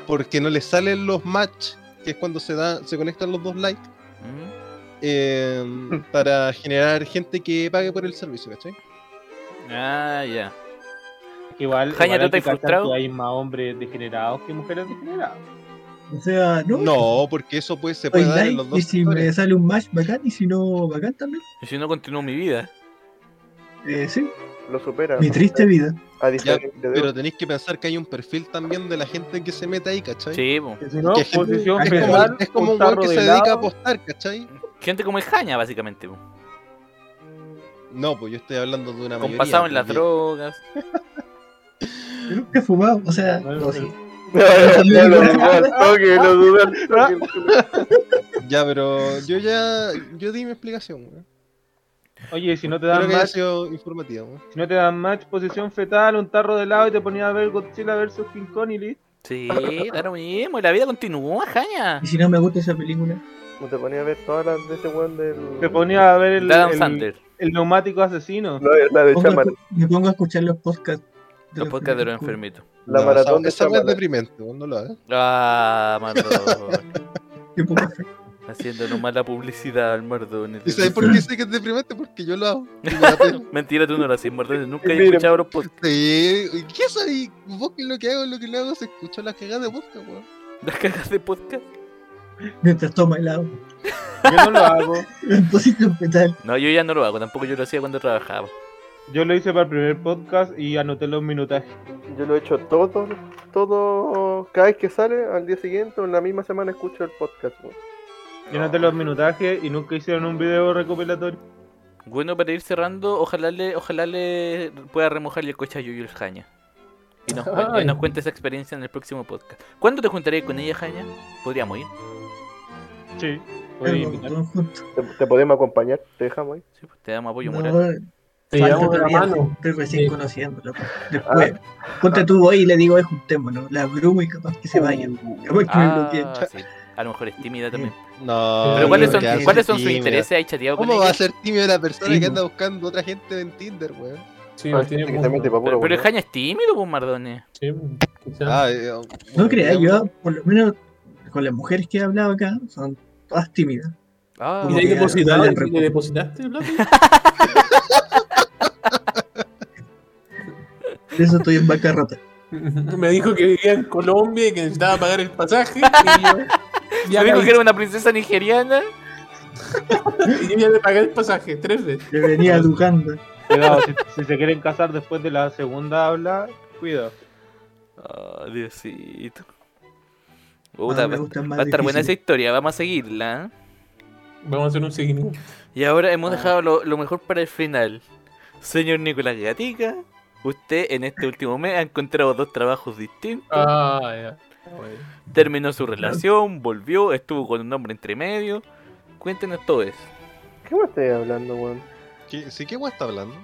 porque no les salen los match, que es cuando se da, se conectan los dos likes, Mm. eh, para generar gente que pague por el servicio, ¿cachai? Ah, ya. Igual, Jaña, igual ¿tú hay que frustrado? hay más hombres degenerados que mujeres degeneradas. O sea, no. No, porque eso pues se puede dar en los dos y si me sectores. sale un match bacán, y si no, bacán también. Y si no continúo mi vida. Eh, sí, Lo supera. mi triste vida. A Ya, diferencia de pero tenéis que pensar que hay un perfil también de la gente que se mete ahí, ¿cachai? Sí, po. Que si no, Que gente- posición es como, fetal, es como un weón que de se dedica a apostar, ¿cachai? Gente como el Jaña, básicamente. po. No, pues yo estoy hablando de una Con mayoría. pasado en las drogas. Yo nunca he fumado, o sea, No, no, sí. Ya lo toque. Ya, pero yo ya. Yo di mi explicación, weón. Oye, si no te Creo dan ha match, sido si no te dan match, posición fetal, un tarro de helado y te ponías a ver Godzilla vs King Kong y listo. Sí, da lo mismo. y La vida continúa, Jaña. Y si no me gusta esa película, No te ponía a ver todas las de ese weón del. Te ponías a ver el, el- Sandler. el neumático asesino. No, es la de Chamar. me pongo a escuchar los podcasts. Los podcasts de los enfermitos. La No, maratón esa, de esa es deprimente, no lo hagas. Ah. Qué poca Haciéndonos mala publicidad al Mardón. ¿Y sabes por qué sé que es deprimente? Porque yo lo hago. Mentira, tú no lo haces, Mardón. Nunca he escuchado los podcasts. Sí, ¿y ¿qué sabes? Vos que lo que hago, lo que le hago es escuchar las cagadas de podcast, weón. Las cagas de podcast. Mientras toma helado. Yo no lo hago. No, yo ya no lo hago. Tampoco yo lo hacía cuando trabajaba. Yo lo hice para el primer podcast y anoté los minutajes. Yo lo he hecho todo, todo, cada vez que sale, al día siguiente o en la misma semana escucho el podcast. weón. Yo anoté los minutajes y nunca hicieron un video recopilatorio. Bueno, para ir cerrando, ojalá le, ojalá le pueda remojar el coche a Yuyu Jaña. Y nos, y nos cuente esa experiencia en el próximo podcast. ¿Cuándo te juntarías con ella, Jaña? Podríamos ir. Sí. ¿Te, te podemos acompañar? ¿Te dejamos ahí? Sí, pues, te damos apoyo No, moral. Te falta llevamos de la mano. Estoy recién Sí. conociéndolo. Después, ponte tú hoy y le digo, es juntémonos. La abrumo y capaz que se vaya. Capaz que me. Ah, sí. A lo mejor es tímida también. No. Pero ¿cuáles son, que hace ¿cuáles son sus intereses? ¿Hay chateado con ¿Cómo va a ser tímida la persona que anda buscando otra gente en Tinder, weón? Sí, Ah, no tiene que se mundo. mete pa' puro Pero, el. Jaña es tímido, pues, Mardone. Sí, quizás. Ah, eh, No creas, yo, por lo menos con las mujeres que he hablado acá, son todas tímidas. Ah, ¿Y de ahí que depositaste? dale ¿Y repo- le depositaste plata? De eso estoy en bancarrota. Me dijo que vivía en Colombia y que necesitaba pagar el pasaje. Y yo, ya me dijo que era una princesa nigeriana. Y yo ya le pagué el pasaje tres veces. Que venía educando. Cuidado, si, si se quieren casar después de la segunda habla, cuidado. Ah, Diosito. Ah, Puta, va, a estar buena esa historia, vamos a seguirla. ¿eh? Vamos a hacer un seguimiento. Y ahora hemos Ah. dejado lo, lo mejor para el final. Señor Nicolás Gatica, usted en este último mes ha encontrado dos trabajos distintos. Ah, ya. Bueno. Terminó su relación, volvió, estuvo con un hombre entre medio. Cuéntenos todo eso. ¿Qué me estás hablando, weón? ¿qué, ¿Sí qué weón está hablando?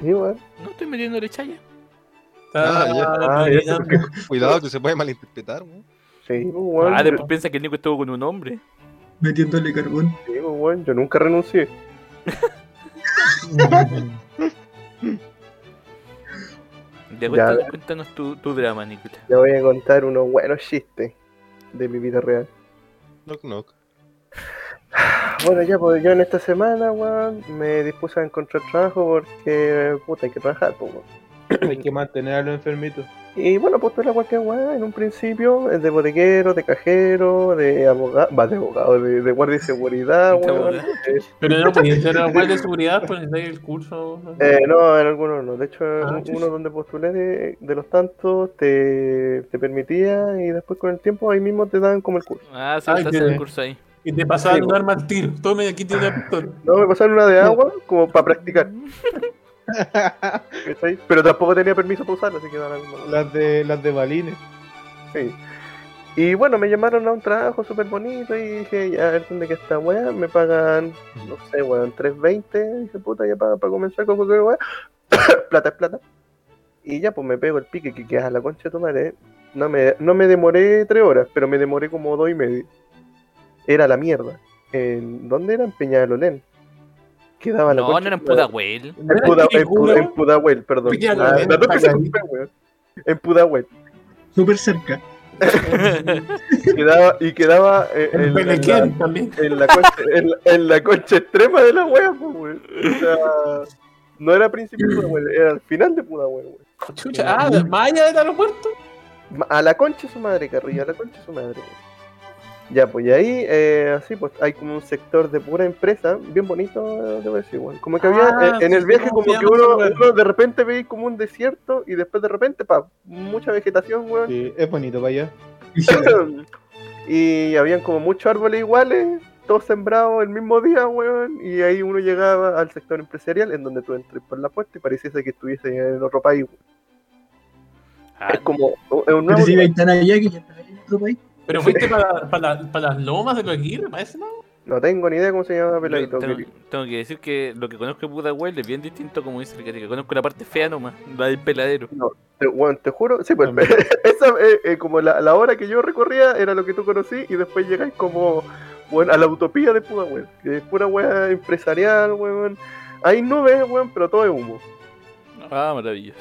Sí, weón. No estoy metiéndole chaya. Está Ah, ya. Ah. Cuidado que se puede malinterpretar, weón. Sí, weón. Ah, yo- después piensa que el Nico estuvo con un hombre. Metiéndole carbón. sí, weón, Yo nunca renuncié. Ya, Ya. cuéntanos, cuéntanos tu, tu drama, Nicolás. Le voy a contar unos buenos chistes de mi vida real. Knock knock. Bueno, ya, pues yo en esta semana, weón, me dispuse a encontrar trabajo porque, puta, hay que trabajar, pues, weón. Hay que mantener a los enfermitos. Y bueno, pues la cualquier weá, en un principio, es de bodeguero, de cajero, de abogado, va, de abogado, de, de guardia de seguridad, abogado. Eh, Pero no podía ser guardia de seguridad, pues necesitáis el curso. ¿no? Eh, no, en algunos no. De hecho, Ah, uno donde postulé de, de los tantos te, te permitía y después con el tiempo ahí mismo te dan como el curso. Ah, sí, Ay, se hace qué- el curso ahí. Y te pasaban Sí, un arma al tiro. Tome, aquí tiene la pistola. No, me pasaron una de agua como para practicar. Pero tampoco tenía permiso para usarla, así que. Las de las de balines. Sí. Y bueno, me llamaron a un trabajo súper bonito y dije, ya, a ver dónde que está weá, me pagan, no sé, weón, 3.20. Dije, puta, ya para, para comenzar con cualquier weá. plata es plata. Y ya, pues me pego el pique que queda a la concha de tu madre. No me, no me demoré tres horas, pero me demoré como dos y media. Era la mierda. ¿En dónde era? En Peñalolén. Quedaba la No, concha no era en. Pudahuel. En, Puda- en, Puda- en Pudahuel, perdón. Ah. En Pudahuel. Súper cerca. Quedaba, y quedaba eh, En en, en la, en la concha, en, la- en la concha extrema de la wea, pues. O sea, no era principio de Pudahuel, era el final de Pudahuel. Chucha, ah, más allá del aeropuerto. A la concha su madre, Carrillo, a la concha su madre. weón. Ya, pues y ahí, eh, así, pues hay como un sector de pura empresa, bien bonito, eh, debo decir, weón. Como que había, Ah, eh, en el viaje, ¿cómo como que uno, de repente veis como un desierto y después de repente, pa, mucha vegetación, weón. Sí, es bonito para allá. y habían como muchos árboles iguales, todos sembrados el mismo día, weón. Y ahí uno llegaba al sector empresarial, en donde tú entras por la puerta y pareciese que estuviese en otro país. weón. Ah, Es como es un Pero nuevo si allá que ya estás en otro país. Pero fuiste para, para, para las lomas de los Aguirre, parece, ¿no? No tengo ni idea cómo se llama peladito. tengo, que- tengo que decir que lo que conozco de Pudahuel es bien distinto como dice el que Conozco la parte fea nomás, la del peladero. Te, weón, te juro, sí, pues esa, eh, eh, como la, la hora que yo recorría era lo que tú conocí y después llegáis como bueno, a la utopía de Pudahuel, que es pura weá empresarial, weón. Hay nubes, weón, pero todo es humo. Ah, maravilloso.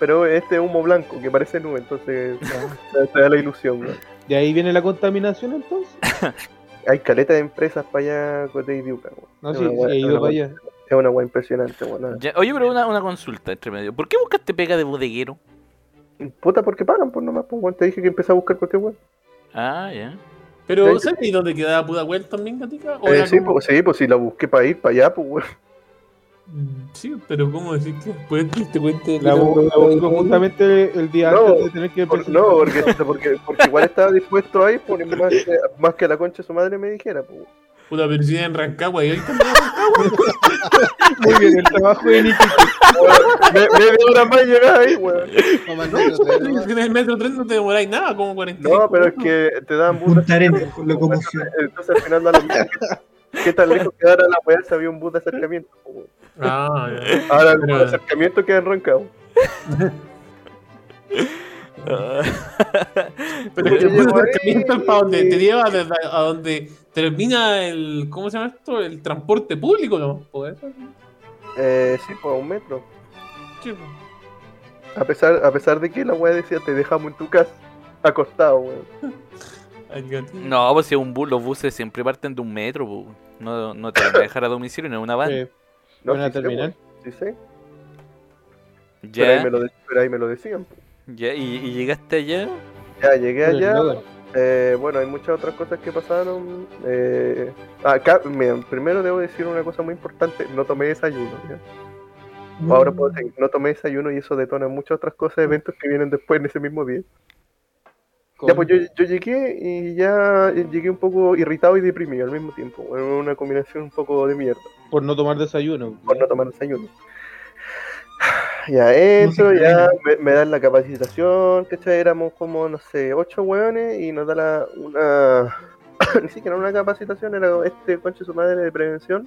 Pero este es humo blanco que parece nube, entonces te, te da la ilusión, weón. De ahí viene la contaminación entonces. Hay caleta de empresas para allá, Cote y weón. No, Es sí, he ido para allá. Es una weá impresionante, weón. Ya, oye, pero una, una consulta entre medio. ¿Por qué buscaste pega de bodeguero? Puta, porque pagan, pues nomás, pues, weón. Te dije que empecé a buscar cualquier weón. Ah, ya. Pero. ¿sabes dónde quedaba Pudahuel también, Gatica? ¿O Eh, era sí, como- pues, sí, pues si la busqué para ir para allá, pues, weón. Mm, Sí, pero ¿cómo decir que después te cuente La, bu- la busco justamente el día No, antes de tener que Por- no, porque, porque, porque igual estaba dispuesto a ir, por más que, más que la concha de su madre me dijera, pues. Puta, pero si en Rancagua y ahí también. Muy bien, el trabajo de Nikki. Me- Media hora más llegaba ahí, weón. ¿no? En el metro 3 no te demoráis nada, como 40. No, pero es que te dan locomoción. Entonces al final da lo mismo. ¿Qué tan lejos quedara la weá si había un bus de acercamiento? Ah. Ahora el bus de acercamiento queda enroncado. Ah. Pero el bus de acercamiento es para donde te lleva desde a donde termina el. ¿Cómo se llama esto? El transporte público, ¿no? Eso. Eh, sí, pues a un metro. Sí, pues. A pesar, a pesar de que la weá decía te dejamos en tu casa, acostado, weón. No, pues si es un bus, los buses siempre parten de un metro. No, no te van a dejar a domicilio, no es una van. Eh, No, Buena sí sé, Sí, sé. Pero, ahí me lo, de- pero ahí me lo decían. ya, y, y llegaste allá. Ya llegué allá. Eh, bueno, hay muchas otras cosas que pasaron. Eh, acá, miren, primero debo decir una cosa muy importante: no tomé desayuno. ¿ya? Ahora puedo seguir, no tomé desayuno y eso detona muchas otras cosas, eventos que vienen después en ese mismo día. Ya, pues yo, yo llegué y ya llegué un poco irritado y deprimido al mismo tiempo. Bueno, una combinación un poco de mierda, Por no tomar desayuno. por no tomar desayuno. Ya entro, ya me, me dan la capacitación, ¿cachai? Éramos como, no sé, ocho hueones y nos da la, una... Ni siquiera una capacitación, era este conche su madre de prevención,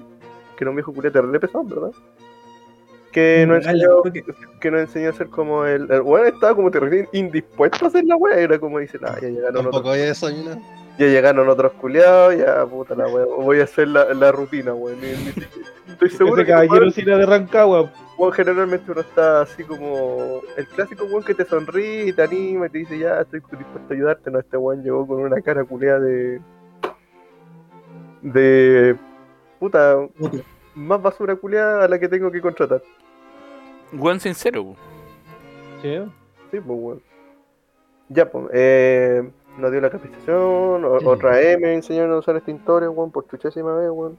que era un viejo culete re pesado, ¿verdad? Que nos Regala, enseñó, que nos enseñó a hacer como el... El weón estaba como terrible indispuesto a hacer la wea, era como dice, nah, ya llegaron otros, desayunado. ya llegaron otros culiados, ya puta la wea, voy a hacer la, la rutina, weón. ni- ni siquiera- Estoy seguro Ese que caballero era de Rancagua. weón, generalmente uno está así como el clásico weón que te sonríe y te anima y te dice ya estoy dispuesto a ayudarte, no, este weón llegó con una cara culiada de de puta Puta. más basura culiada a la que tengo que contratar. Buen sincero, po. Sí. Sí, pues weón. Ya, pues, eh, nos dio la capacitación, o- otra vez me enseñaron a usar extintores, weón, por chuchésima vez, weón.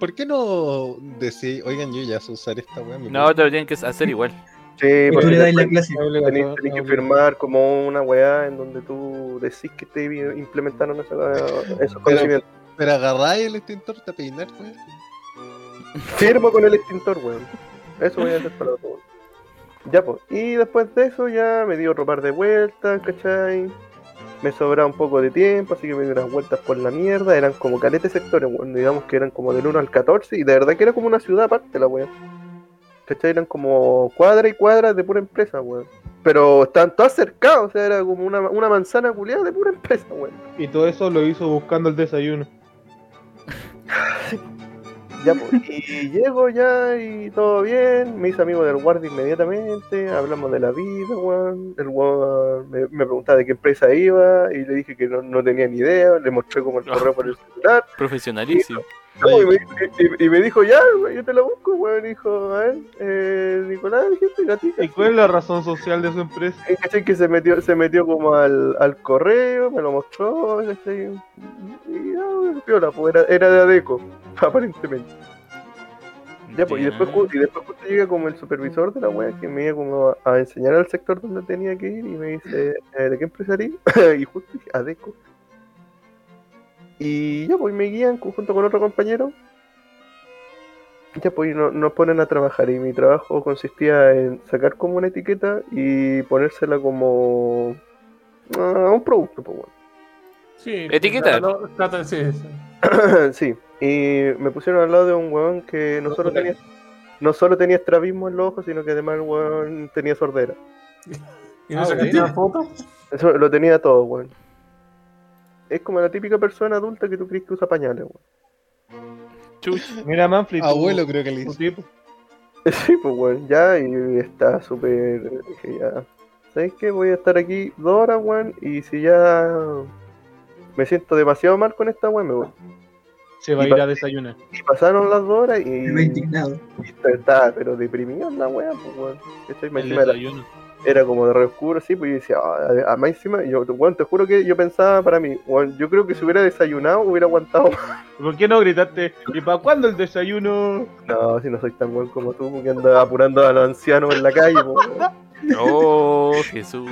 ¿Por qué no decís, oigan, yo ya sé usar esta weá? me No, te lo tienen que hacer igual. Sí, porque le la clase. tenés, tenés que firmar como una weá en donde tú decís que te implementaron esa- esos conocimientos. Pero agarráis el extintor, te peinar, weón. Firmo con el extintor, weón. Eso voy a hacer para todo. Ya, pues. Y después de eso ya me dio otro par de vueltas, ¿cachai? Me sobraba un poco de tiempo, así que me di unas vueltas por la mierda. Eran como caletes sectores, weón. Digamos que eran como del 1 al 14 y de verdad que era como una ciudad aparte la weón. ¿Cachai? Eran como cuadras y cuadras de pura empresa, weón. Pero estaban todas cercadas, o sea, era como una, una manzana culiada de pura empresa, weón. Y todo eso lo hizo buscando el desayuno. Ya, pues, y llego ya y todo bien, me hice amigo del guardia inmediatamente, hablamos de la vida, weón. El weón me, me preguntaba de qué empresa iba y le dije que no, no tenía ni idea, le mostré como el correo por el celular. Profesionalísimo. No, y, me, y- y me dijo, ya, yo te la busco, weón. Dijo, a ver, eh, Nicolás, dijiste gatita. ¿Y cuál es la razón social de su empresa? ¿cachai? que se metió, se metió como al, al correo, me lo mostró, ¿cachai? Y ya, güey, piola, pues era, era de Adeco, aparentemente. Ya, pues, y después, y después justo llega como el supervisor de la wea que me iba como a, a enseñar al sector donde tenía que ir y me dice, eh, ¿de qué empresa eres? y justo dije, Adeco. Y ya, pues me guían junto con otro compañero. Ya, pues no- nos ponen a trabajar y mi trabajo consistía en sacar como una etiqueta y ponérsela como a un producto, pues bueno. Sí. No, no, trata- sí, sí. sí, y me pusieron al lado de un weón que no solo tenía, no solo tenía estrabismo en los ojos, sino que además el weón tenía sordera. ¿Y no Ah, sacaste bueno. una foto? Eso lo tenía todo, weón. Es como la típica persona adulta que tú crees que usa pañales, weón. Chuch. Mira, Manfred. Abuelo creo que le tipo. Sí, pues weón, ya, y está súper. Dije, ya. ¿Sabes qué? Voy a estar aquí dos horas, weón, y si ya me siento demasiado mal con esta weón, me voy. Se va a ir a desayunar. Y pasaron las dos horas y. Me indignado. y estaba, pero deprimido en la weá, pues weón. Más El desayuno. Era como de re oscuro, así, pues yo decía, ah, además encima, yo, weón, te juro que yo pensaba para mí, weón, yo creo que si hubiera desayunado hubiera aguantado más. ¿Por qué no gritaste? ¿Y para cuándo el desayuno? No, si no soy tan weón como tú, porque anda apurando a los ancianos en la calle, pues weón. Oh, Jesús.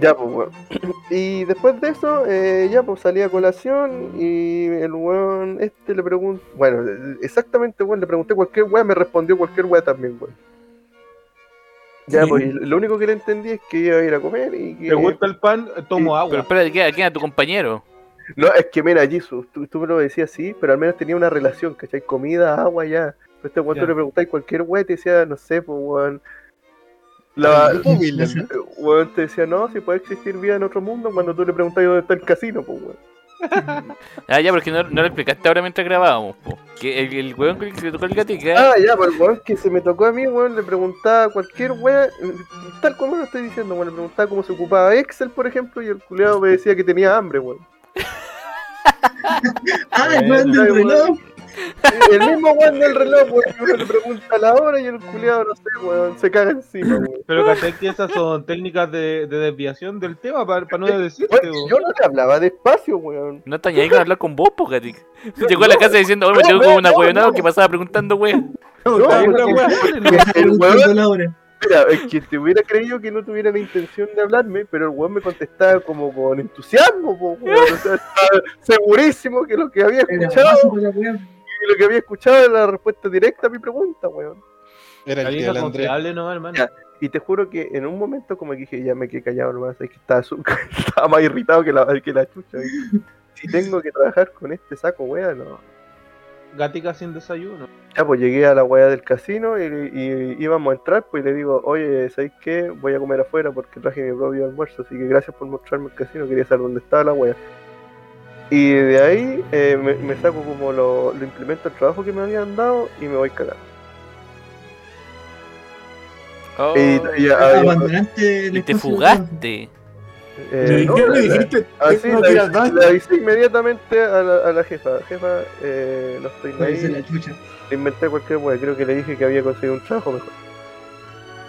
Ya, pues, weón. Y después de eso, eh, ya, pues salí a colación y el weón, este le preguntó, bueno, exactamente, weón, le pregunté cualquier weón, me respondió cualquier weón también, weón. Ya, pues, y lo único que le entendí es que iba a ir a comer y que... ¿Te gusta el pan? Tomo agua. Pero espérate, ¿qué ¿quién era tu compañero? No, es que mira, Jesus, tú, tú me lo decías así, pero al menos tenía una relación, ¿cachai? Comida, agua, ya. Pero este tú le preguntáis cualquier weón y te decía, no sé, pues weón. La, weón te decía, no, si puede existir vida en otro mundo cuando tú le preguntáis dónde está el casino, pues weón. Ah, ya, porque no, no lo explicaste ahora mientras grabábamos, po. Que el, el weón que le tocó el gatica. Ah, ya, pues el weón que se me tocó a mí, weón, le preguntaba a cualquier weón, tal como lo estoy diciendo, weón, le preguntaba cómo se ocupaba Excel, por ejemplo, y el culiado me decía que tenía hambre, weón. Ah, el Bueno, weón del reloj. El mismo weón del reloj, weón, que uno le pregunta la hora y el culiado, no sé, weón, se caga encima, weón. Pero ¿cachai que esas son técnicas de, de desviación del tema para no decirte? Weón, bo. yo no le hablaba despacio, weón. No te añadís con hablar con vos, po, gatica. Llegó a la casa diciendo, oye, me tengo como una no, no. que pasaba preguntando, weón. No, wea. el weón, mira, es que te hubiera creído que no tuviera la intención de hablarme, pero el weón me contestaba como con entusiasmo, po, weón. O sea, estaba segurísimo que lo que había escuchado, y lo que había escuchado era la respuesta directa a mi pregunta, weón. Era el tío confiable, ¿no, hermano? Ya. Y te juro que en un momento como que dije, ya me quedé callado nomás, es que estaba, su- estaba más irritado que la, que la chucha. Si tengo que trabajar con este saco, weón, no. Gatica sin desayuno. Ya, pues llegué a la weá del casino y, y íbamos a entrar, pues y le digo, oye, ¿sabéis qué? Voy a comer afuera porque traje mi propio almuerzo, así que gracias por mostrarme el casino, quería saber dónde estaba la weá. Y de ahí eh, me, me saco como lo, lo implemento el trabajo que me habían dado y me voy cagando. Oh, Y, y- ah, Abandonaste el y te fugaste. eh, ¿Y no, qué la- le dijiste? Así No la, avisé inmediatamente a la, a la jefa. Jefa, eh, no estoy chucha. Inventé cualquier weá. Creo que le dije que había conseguido un trabajo mejor.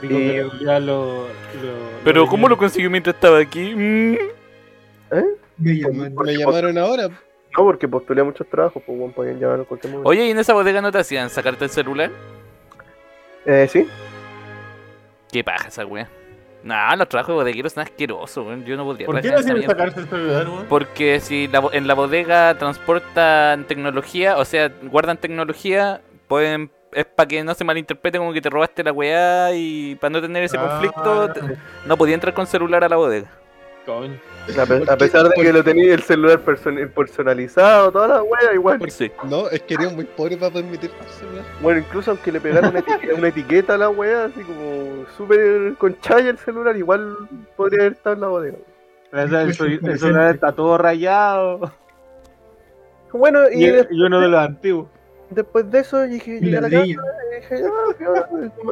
Digo Y- que ya lo, lo- Pero, lo- ¿cómo lo consiguió mientras estaba aquí? Mm. Me llamaron ahora. No, porque postulé a muchos trabajos, pues bueno, podían llamar en cualquier momento. Oye, ¿y en esa bodega no te hacían sacarte el celular? Eh, sí. Qué paja esa wea. Nah, los trabajos de bodegueros son asquerosos, weón. Yo no podría ¿Por qué no hacían sacarse el celular, weón? Porque si la bo- en la bodega transportan tecnología, o sea, guardan tecnología, pueden es para que no se malinterprete como que te robaste la weá y para no tener ese Ah. conflicto, te- no podía entrar con celular a la bodega. A, pesar de ¿Por que lo tenía el celular person- personalizado, toda la wea, igual. Sí. No, es que eres muy pobre para permitir el celular. Bueno, incluso aunque le pegaran una etiqueta, una etiqueta a la wea, así como súper con chaya el celular, igual podría haber estado en la bodega. El, celular- el celular está todo rayado. Bueno, y, Y, de- y uno de los antiguos. después de eso dije, llegué a la casa y dije,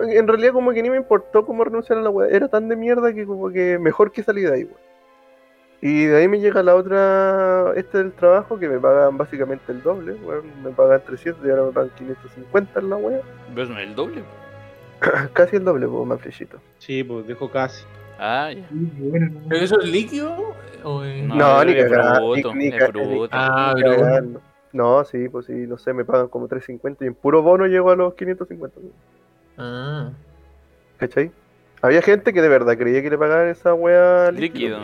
que en realidad como que ni me importó cómo renunciar a la wea. Era tan de mierda que como que mejor que salir de ahí, wea. Y de ahí me llega la otra, este del trabajo, que me pagan básicamente el doble, weón, me pagan 300 y ahora me pagan 550 en la wea. ¿Ves no es el doble? Casi el doble, pues, más flechito. Sí, pues dejo casi. Ah, ya. Bueno. ¿Pero eso es líquido? ¿O es- No, No, ni es cagando, bruto, ni- ni es ca- bruto. Ah, Ni pero. No, sí, pues sí, no sé, me pagan como 350 y en puro bono llego a los 550. weón. Ah. ¿Cachai? Había gente que de verdad creía que le pagaban esa wea Líquido.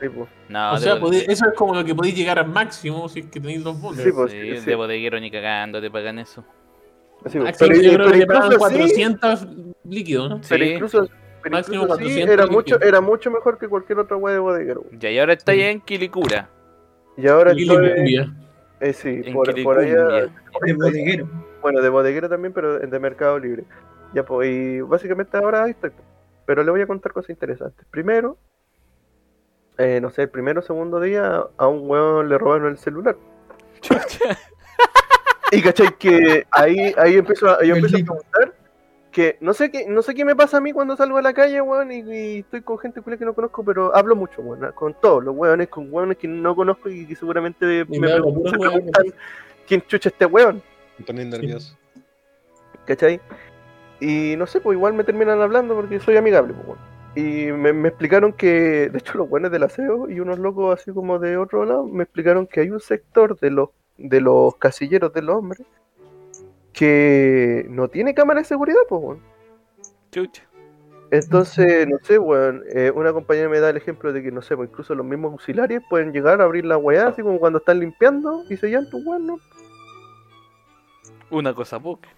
Sí, pues. No, o sea, eso es como lo que podéis llegar al máximo si es que tenéis dos bonos. Sí, pues, sí, sí. de bodeguero ni cagando te pagan eso. Así, pues. Pero, yo creo pero que te pagan incluso así, 400 líquidos, ¿no? pero Sí. incluso, pero Máximo incluso así 400 era mucho, era mucho mejor que cualquier otra wea de bodeguero. Ya, y ahora está ya en Quilicura. Y ahora eh, sí, En por, por allá. De bodeguero. bueno, de bodeguero también, pero de Mercado Libre. Ya, pues, y básicamente ahora ahí estoy. Pero le voy a contar cosas interesantes. Primero, eh, no sé, el primero o segundo día a un weón le robaron el celular. Y cachai que ahí, ahí empiezo a, yo empiezo a preguntar que no sé qué, no sé qué me pasa a mí cuando salgo a la calle, weón, y, y estoy con gente que no conozco, pero hablo mucho, weón, con todos los weones, con weones que no conozco y que seguramente Y me hago preguntan quién chucha este weón. Me pone nervioso. ¿cachai? Y no sé, pues igual me terminan hablando porque soy amigable, pues, bueno. Y me, me explicaron que, de hecho, los buenos del aseo y unos locos así como de otro lado, me explicaron que hay un sector de los, de los casilleros de los hombres que no tiene cámara de seguridad, pues, bueno. Chucha. Entonces, no sé, weón, eh, una compañera me da el ejemplo de que, no sé, pues incluso los mismos auxiliares pueden llegar a abrir la weá, así como cuando están limpiando y se llevan tu weón, ¿no? Una cosa poca.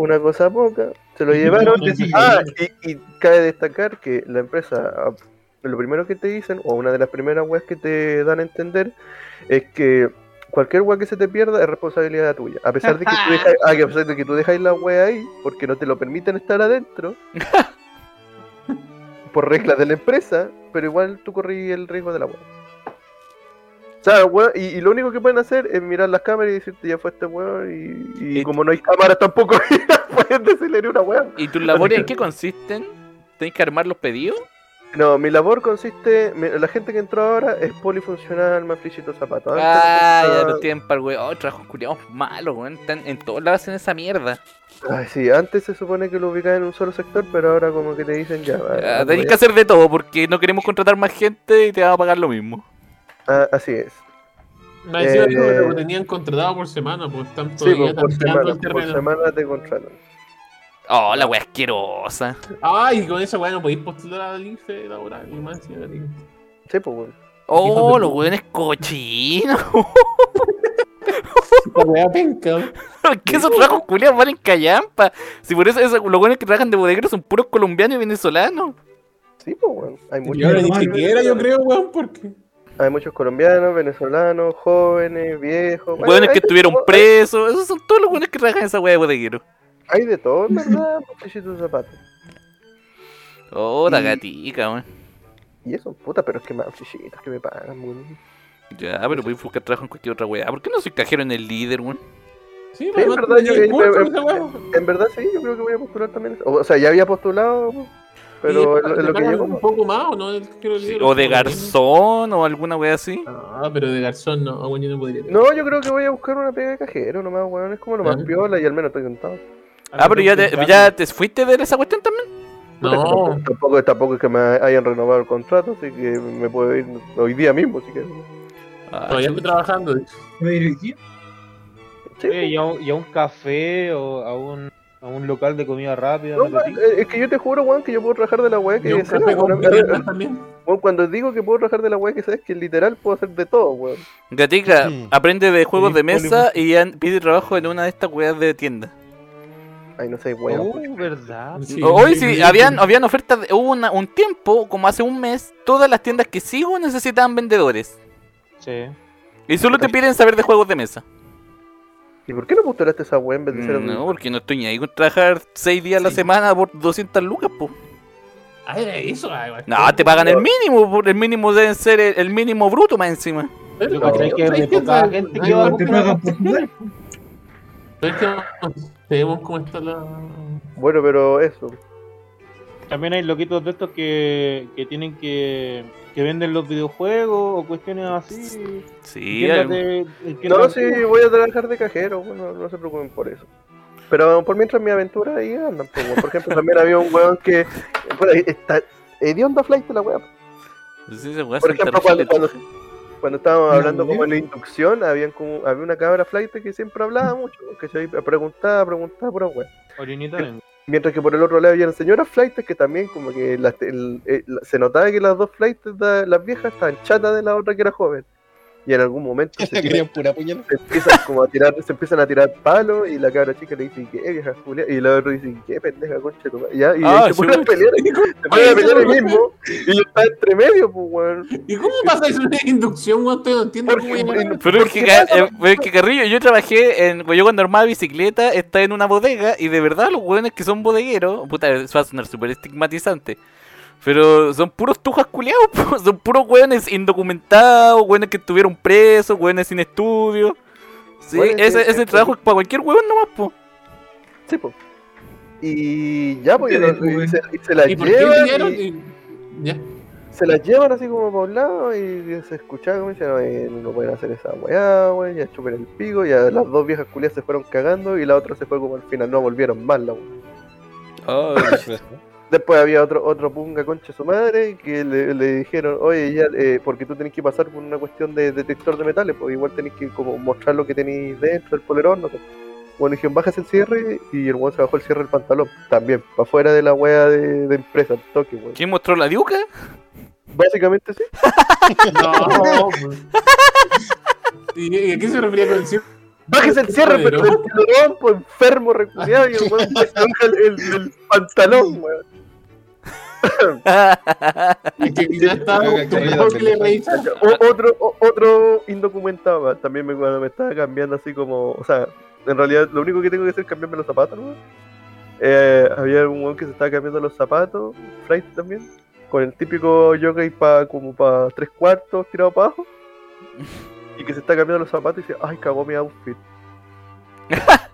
Una cosa poca, se lo llevaron. Ah, y, y cabe destacar que la empresa, ah, lo primero que te dicen, o una de las primeras weas que te dan a entender, es que cualquier wea que se te pierda es responsabilidad tuya. A pesar de que tú dejas, ah, a pesar de que tú dejáis la wea ahí, porque no te lo permiten estar adentro, por reglas de la empresa, pero igual tú corrí el riesgo de la wea. O sea, wea- y, y lo único que pueden hacer es mirar las cámaras y decirte ya fue este weón, y, y Y- como no hay cámaras tampoco, pueden decirle una wea. ¿Y tus labores en qué consisten? ¿Tenés que armar los pedidos? No, mi labor consiste, mi- la gente que entró ahora es polifuncional, más flichito zapato. Antes Ah, no ya los tienen para el weón. Oh, trabajos culiados malos, weón. Están en todos lados hacen esa mierda. Ay, sí, antes se supone que lo ubicaban en un solo sector, pero ahora como que te dicen ya. Ah, tenés que hacer de todo porque no queremos contratar más gente y te van a pagar lo mismo. A- ah, así es. Me decía Eh, que lo tenían contratado por semana, pues están Sí, todavía pues, por semana, el por semana te contratan. Oh, la wea asquerosa. Ay, con esa weá no podéis postular al IFE laboral. Y más tío. Sí, pues, bueno. Oh, los weones cochinos. Penca. weón. ¿Qué esos trabajos culiados valen callampa? Si por eso esos- los weones que trabajan de bodegueros son puros colombianos y venezolanos. Sí, pues, bueno. Hay muchos, ahora ni siquiera yo creo, weón, porque. Hay muchos colombianos, venezolanos, jóvenes, viejos. Bueno, que estuvieron todo, presos. Esos son todos los weones que trabajan en esa wea de bodeguero. Hay, de todo, en verdad, por flichito zapato. Oh, la Y- gatica, weón. Y eso, puta, pero es que más flichitos que me pagan, weón. Ya, pero voy a buscar trabajo en cualquier otra wea. ¿Por qué no soy cajero en el líder, weón? Sí, Sí, pues, en verdad, yo- curso yo- esa weá. En verdad sí, yo creo que voy a postular también. O sea, ya había postulado, pero es lo, que un poco más, ¿o no? El quiero Sí, leer, o de garzón o alguna wea así. Ah, pero de garzón no, bueno, yo no podría. No, yo creo que voy a buscar una pega de cajero nomás, weón. Es como lo más Ah. piola y al menos estoy sentado. Ah, pero ya te, ya te fuiste de esa cuestión también. No, Tampoco, tampoco, tampoco es que me hayan renovado el contrato, así que me puedo ir hoy día mismo, si quieres. Ah, todavía estoy trabajando. ¿Voy a ir hoy día? Sí, Oye, y, a un, y a un café o a un, a un local de comida rápida. No, ¿no te man, eh, es que yo te juro, weón, que yo puedo trabajar de la weá que. Weón, cuando digo que puedo trabajar de la weá que sea, es que literal puedo hacer de todo, weón. Gatica, Mm. aprende de juegos Sí, de mesa y pide trabajo en una de estas weas de tienda. Ay, no sé, weón. Oh, ¿verdad? Sí, Hoy sí, sí, sí, habían, sí. habían ofertas, de- hubo una- un tiempo, como hace un mes, todas las tiendas que sigo necesitaban vendedores. Sí. Y solo te piden saber de juegos de mesa. ¿Y por qué no postulaste esa weá en vez de ser Mm, No, porque no estoy ni ahí con trabajar 6 días a la Sí. semana por 200 lucas, po. Ah, era eso. ah, igual. No, te pagan el mínimo, por el mínimo deben ser el, el mínimo bruto más encima. Yo que que Ay, iba a no Te te pagan por jugar. ¿Sabes qué? Vemos cómo está la. Bueno, pero eso. También hay loquitos de estos que, que tienen que, que venden los videojuegos o cuestiones así. Sí, de No, sí, voy a trabajar de cajero, bueno, no se preocupen por eso. Pero por mientras mi aventura ahí andan, pues, por ejemplo, también había un weón que. Bueno, está. Hedionda flight la weá. sí, weá Por ejemplo, cuando, cuando, estábamos ¿La hablando como en la inducción, habían como, había una cabra flight que siempre hablaba mucho, que se preguntaba, preguntaba pura weá. Orinita en- Mientras que por el otro lado habían señoras flights que también como que las- el- el- la- se notaba que las dos flights, de- las viejas, estaban chatas de la otra que era joven. Y en algún momento se, pura se empiezan como a tirar, se empiezan a tirar palos y la cabra chica le dice, ¿qué vieja Julia? Y la otra dice, ¿qué pendeja concha tu madre?". Ya, y Ah, se ponen a pelear, se ponen a pelear ahí mismo, y yo estaba entre medio, pues weón. ¿Y cómo pasa eso en una inducción, weón? No entiendo Porque- cómo llamar. Pero es ¿Por que, pasa? eh, pero es que Carrillo, yo trabajé en. Yo cuando armaba bicicleta, estaba en una bodega y de verdad los hueones que son bodegueros, puta, eso va a sonar súper estigmatizante. Pero son puros tujas culiados, po, son puros hueones indocumentados, hueones que estuvieron presos, hueones sin estudio. Sí, ese, ese trabajo es para cualquier hueón nomás, po. Sí, pues. Y ya, pues, y, se, y se la ¿Y por qué llevan, y- Y- Ya. se las llevan así como para un lado y se escuchaba como dicen, "Oye, no pueden hacer esa weá, wey, ya chupen el pico, ya las dos viejas culias se fueron cagando y la otra se fue como al final, no volvieron más la weá. Después había otro otro punga concha su madre que le, le dijeron, oye, ya, eh, porque tú tenés que pasar por una cuestión de detector de metales, pues igual tenés que como mostrar lo que tenéis dentro del polerón, no sé. Bueno, dijeron, bajas el cierre y el weón se bajó el cierre del pantalón, también, para afuera de la weá de, de empresa, al toque, weón. ¿Quién mostró la diuca? Básicamente sí. No, pues. ¿Y y a qué se refería con el cierre? Bájese el cierre, pero Polerón. el polerón, pues enfermo, reculeado, y el weón se baja el, el- el pantalón, weón. Otro, otro indocumentado también me, cuando me estaba cambiando así como, o sea, en realidad lo único que tengo que hacer es cambiarme los zapatos, ¿no? Eh, había un weón que se estaba cambiando los zapatos, flight también, con el típico jockey pa, como para tres cuartos tirado para abajo, y que se está cambiando los zapatos y dice, ay, cagó mi outfit.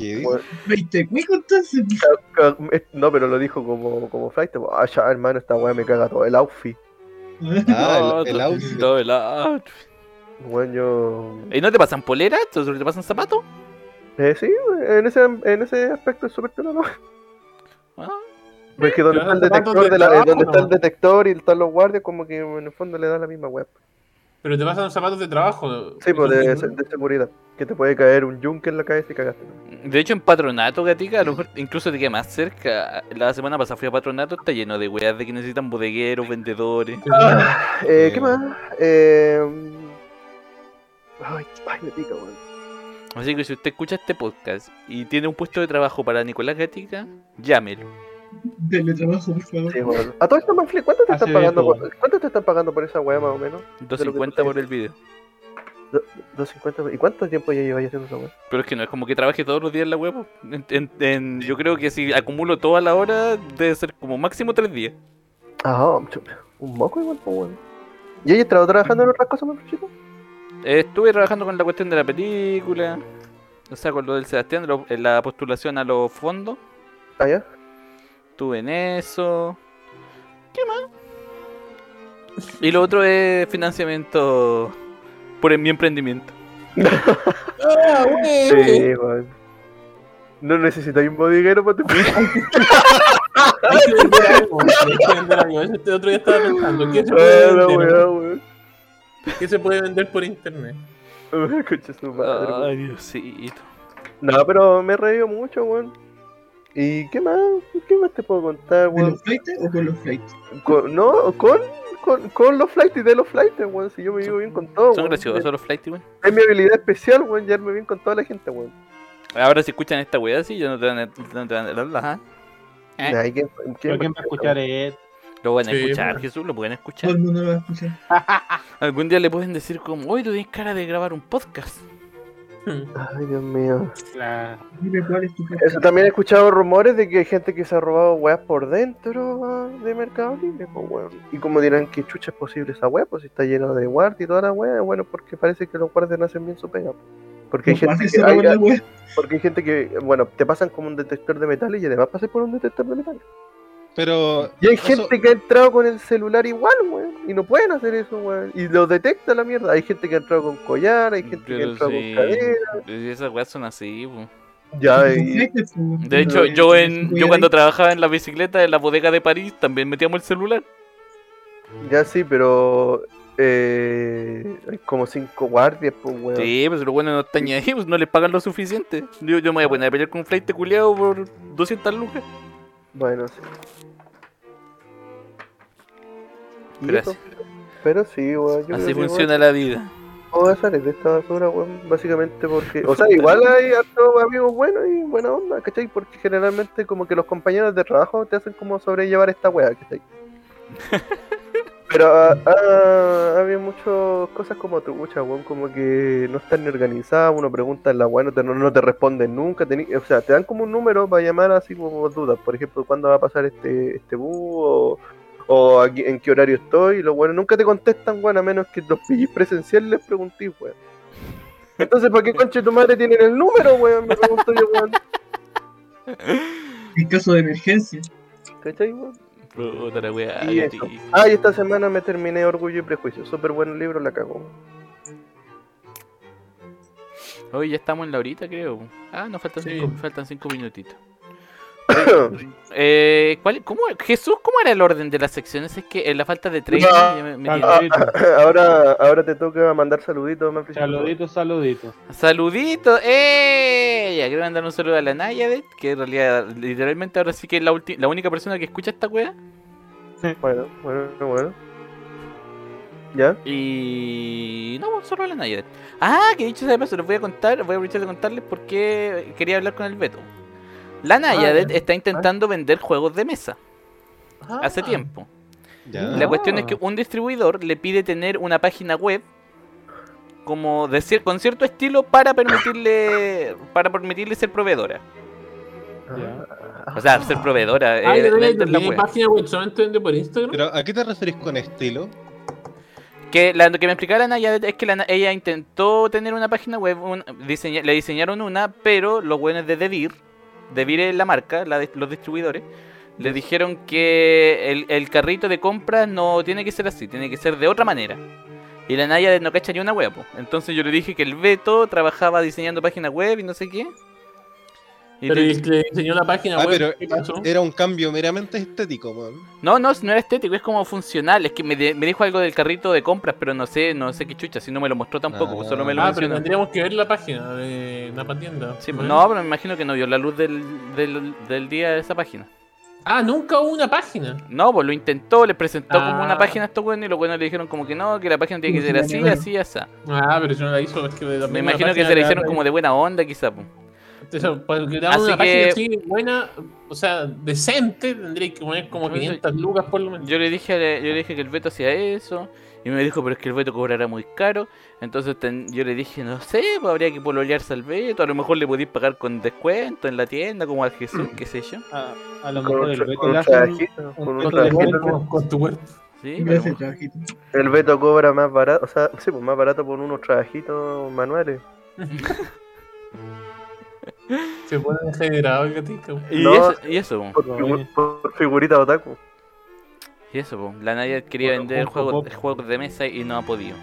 ¿Qué dijo? Weón, ¿Veinte cuico entonces? ca- no, pero lo dijo como, como flight, ah, ya, hermano, esta weá me caga todo el outfit. Ah, el, el outfit. Todo el outfit. Bueno, yo... ¿Y no te pasan poleras? ¿Solo te pasan zapatos? Eh, sí, en ese, en ese aspecto es súper. Ah. Porque donde Pero está el zapatos detector, de de la- eh, trabajo, donde está el detector y están los guardias, como que en el fondo le da la misma web. Pero te pasan zapatos de trabajo. Sí, pues de seguridad. Que te puede caer un yunque en la cabeza y cagaste. De hecho, en Patronato, Gatica, a lo mejor incluso te queda más cerca. La semana pasada fui a Patronato, está lleno de weas de que necesitan bodegueros, vendedores. Eh, Eh. ¿Qué más? Eh... Ay, ay, me pica, weón. Así que si usted escucha este podcast y tiene un puesto de trabajo para Nicolás Gatica, llámelo. Denle trabajo, por favor. Sí. A todo esto, Manfred, ¿cuánto te Hace están de pagando todo. por, ¿cuánto te están pagando por esa weá más o menos? 250 por el video. Do- 250. ¿Y cuánto tiempo ya lleváis haciendo esa weá? Pero es que no es como que trabaje todos los días en la web. En- en- en- yo creo que si acumulo toda la hora, debe ser como máximo tres días. Ah, chup, un moco igual, pues weón. ¿Y hayas estado trabajando en otras cosas, Manfredito? Eh, Estuve trabajando con la cuestión de la película. O sea, con lo del Sebastián, lo- en la postulación a los fondos. Ah, ya. Estuve en eso. ¿Qué más? Y lo otro es financiamiento por mi emprendimiento. Ah, güey. Sí, weón. No necesitáis un bodiguero para tu Hay que vender algo. Hay que vender algo. Eso Este otro día estaba pensando. ¿Qué se puede vender? weá. ¿Qué se puede vender por internet? Escucha su madre, weón. Ay, Diosito. No, pero me he reído mucho, weón. ¿Y qué más? ¿Qué más te puedo contar, ¿De weón? los flights o con los flights? Con- no, con, con, con los flights y de los flights, weón. Si yo me llevo bien con todo, Son graciosos los flights, weón. Es mi habilidad especial, weón, llevarme bien con toda la gente, weón. Ahora si escuchan esta weá así, yo no te van a... No te van a ajá. Eh. ¿quién, quién Pero ¿Quién va a escuchar es? Lo van a Sí, escuchar, bueno. Jesús, lo pueden Todo escuchar. el mundo lo va a escuchar. Algún día le pueden decir como, oye, tú tienes cara de grabar un podcast. Ay, Dios mío. La... Dime cuál es tu Eso también he escuchado rumores de que hay gente que se ha robado weas por dentro de Mercado Libre, pues weón. Y como dirán que chucha es posible esa wea, pues si está lleno de guardias y toda la wea, bueno, porque parece que los guardias no hacen bien su pega. pues. Porque hay, gente que, hay- porque hay gente que, bueno, te pasan como un detector de metales y además pasas por un detector de metales. Pero Y hay eso- gente que ha entrado con el celular igual, weón. Y no pueden hacer eso, weón. Y lo detecta la mierda. Hay gente que ha entrado con collar, hay gente que ha entrado sí, con cadena. esas weas son así, po. Ya, y. De hecho, y- yo en yo cuando trabajaba en la bicicleta en la bodega de París también metíamos el celular. ya sí, pero. Eh, hay como cinco guardias, pues, weón. Sí, pues los buenos no están ahí, pues no les pagan lo suficiente. Yo, yo me voy a poner a pelear con un flight culiado por 200 lucas. Bueno, sí. Pero así, pero sí, weón. yo así que, funciona la vida. Voy a salir de esta basura, weón. Básicamente porque. O sea, igual hay hartos amigos buenos y buena onda, ¿cachai? Porque generalmente, como que los compañeros de trabajo te hacen como sobrellevar esta weá, ¿cachai? Pero ah, ah, había muchas cosas como trucha, weón, como que no están ni organizadas, uno pregunta en la weá, no te, no, no te responden nunca, tení- o sea, te dan como un número para llamar así como dudas, por ejemplo, cuándo va a pasar este, este bus, o, o aquí- en qué horario estoy, y los weones nunca te contestan, weón, a menos que los pillis presenciales les preguntís, weón. Entonces, ¿para qué conche tu madre tienen el número, weón? Me pregunto yo, weón. En caso de emergencia. ¿Cachai, weón? Puta la wea. Y. Ah, esta semana me terminé Orgullo y Prejuicio, súper buen libro, la cago. Hoy ya estamos en la horita, creo. Ah, nos faltan, Sí. cinco, faltan cinco minutitos. Eh, ¿cuál, cómo, Jesús, ¿cómo era el orden de las secciones? Es que en la falta de tres Ah, ya me- me Saludito, tiene- ahora, ahora te toca mandar saluditos, Manfred. saludito, saludito. Saludito, ¡eh! Ya quiero mandar un saludo a la Nayadet, que en realidad, literalmente ahora sí que es la, ulti- la única persona que escucha esta wea. Bueno, bueno, bueno. ¿Ya? Y. No, solo a la Nayadet. Ah, que dicho sea de paso, les voy a contar, voy a aprovechar de contarles por qué quería hablar con el Beto. La Nayadet ya. está intentando vender juegos de mesa Ah. hace tiempo. ya. La cuestión es que un distribuidor le pide tener una página web como de cier- con cierto estilo para permitirle para permitirle ser proveedora. Ya. O sea, ser proveedora, Ah, eh, vender la web. página web solamente vende por Instagram. Pero ¿a qué te referís con estilo? Que la- lo que me explicaba la Naya es que la ella intentó tener una página web, un- diseña- le diseñaron una, pero los buenos de Devir, Devir es la marca, la de- los distribuidores, le dijeron que el, el carrito de compras no tiene que ser así, tiene que ser de otra manera. Y la Naya no cacha ni una web, entonces yo le dije que el Beto trabajaba diseñando páginas web y no sé qué. Y Pero te- diseñó la página Ah, web. pero ¿Qué pasó? era un cambio meramente estético, man. No, no, no era estético, es como funcional. Es que me, de- me dijo algo del carrito de compras, pero no sé, no sé qué chucha, si no me lo mostró tampoco, pues solo me lo Ah, pero mencionó. tendríamos que ver la página de la tienda. Sí, pues, no, pero me imagino que no vio la luz del, del, del día de esa página. Ah, nunca hubo una página. No, pues lo intentó, le presentó como una Ah. página a estos buenos y los buenos le dijeron como que no, que la página tiene que ser así, así, así. Ah, pero si no la hizo, es que Me imagino que se le de- hicieron como de buena onda, quizá. pues. Entonces, para que te hagan Así una que- página así buena, o sea, decente, tendría que poner como Entonces, 500 lucas por lo menos. Yo le dije, a- yo le dije que el Beto hacía eso. Y me dijo, pero es que el Beto cobrará muy caro. Entonces ten- yo le dije, no sé, pues habría que pololearse al Beto. A lo mejor le podéis pagar con descuento en la tienda, como al Jesús, qué sé yo. A, a lo mejor el Beto con le tu cuerpo. Sí, pero-. El Beto cobra más barato, o sea, sí, pues más barato por unos trabajitos manuales. Se pone degenerado el gatito. y, No, eso, y eso, po. Por, figu- eh. por figurita otaku. y eso, po. La Nadia quería Por- vender por- juegos de mesa y no ha podido.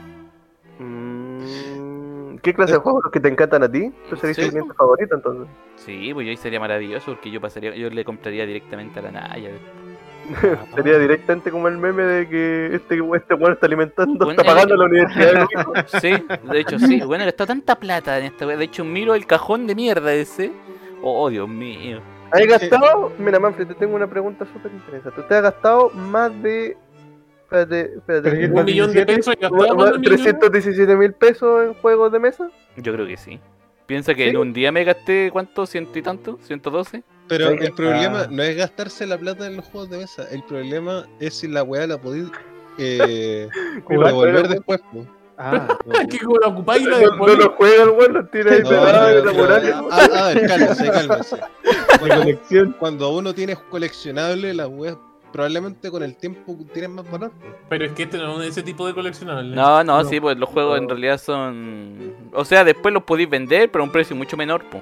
Mm, ¿Qué clase de juegos los que te encantan a ti? ¿Tú serías Sí. tu cliente favorito entonces? Sí, pues yo ahí sería maravilloso porque yo pasaría, yo le compraría directamente a la Naya. Sería directamente como el meme de que este este bueno está alimentando, Bueno, está pagando la universidad de. Sí, de hecho sí. Bueno, gastó tanta plata en esta. De hecho, miro el cajón de mierda ese. Oh, Dios mío. ¿Has gastado? Mira, Manfred, te tengo una pregunta súper interesante. ¿Usted ha gastado más de. Espérate, espérate. Un millón de pesos y gastaba más de un millón. 317 mil pesos en juegos de mesa? Yo creo que sí. Piensa que ¿Sí? en un día me gasté, ¿cuánto? ¿Ciento y tanto? ¿112? Pero el problema Ah. no es gastarse la plata en los juegos de mesa. El problema es si la weá la podéis eh, devolver pero- después. po. Ah, que como la ocupáis y la No, no lo juega el weón, lo tira ahí No, pegado pero- en la pero- muralla. a, a ver, cálmese, cálmese. Cuando, cuando uno tiene coleccionable, las weas probablemente con el tiempo tienen más valor. Pero es que este no es ese tipo de coleccionable. No, no, No. sí, pues los juegos en realidad son. O sea, después los podéis vender, pero a un precio mucho menor, po.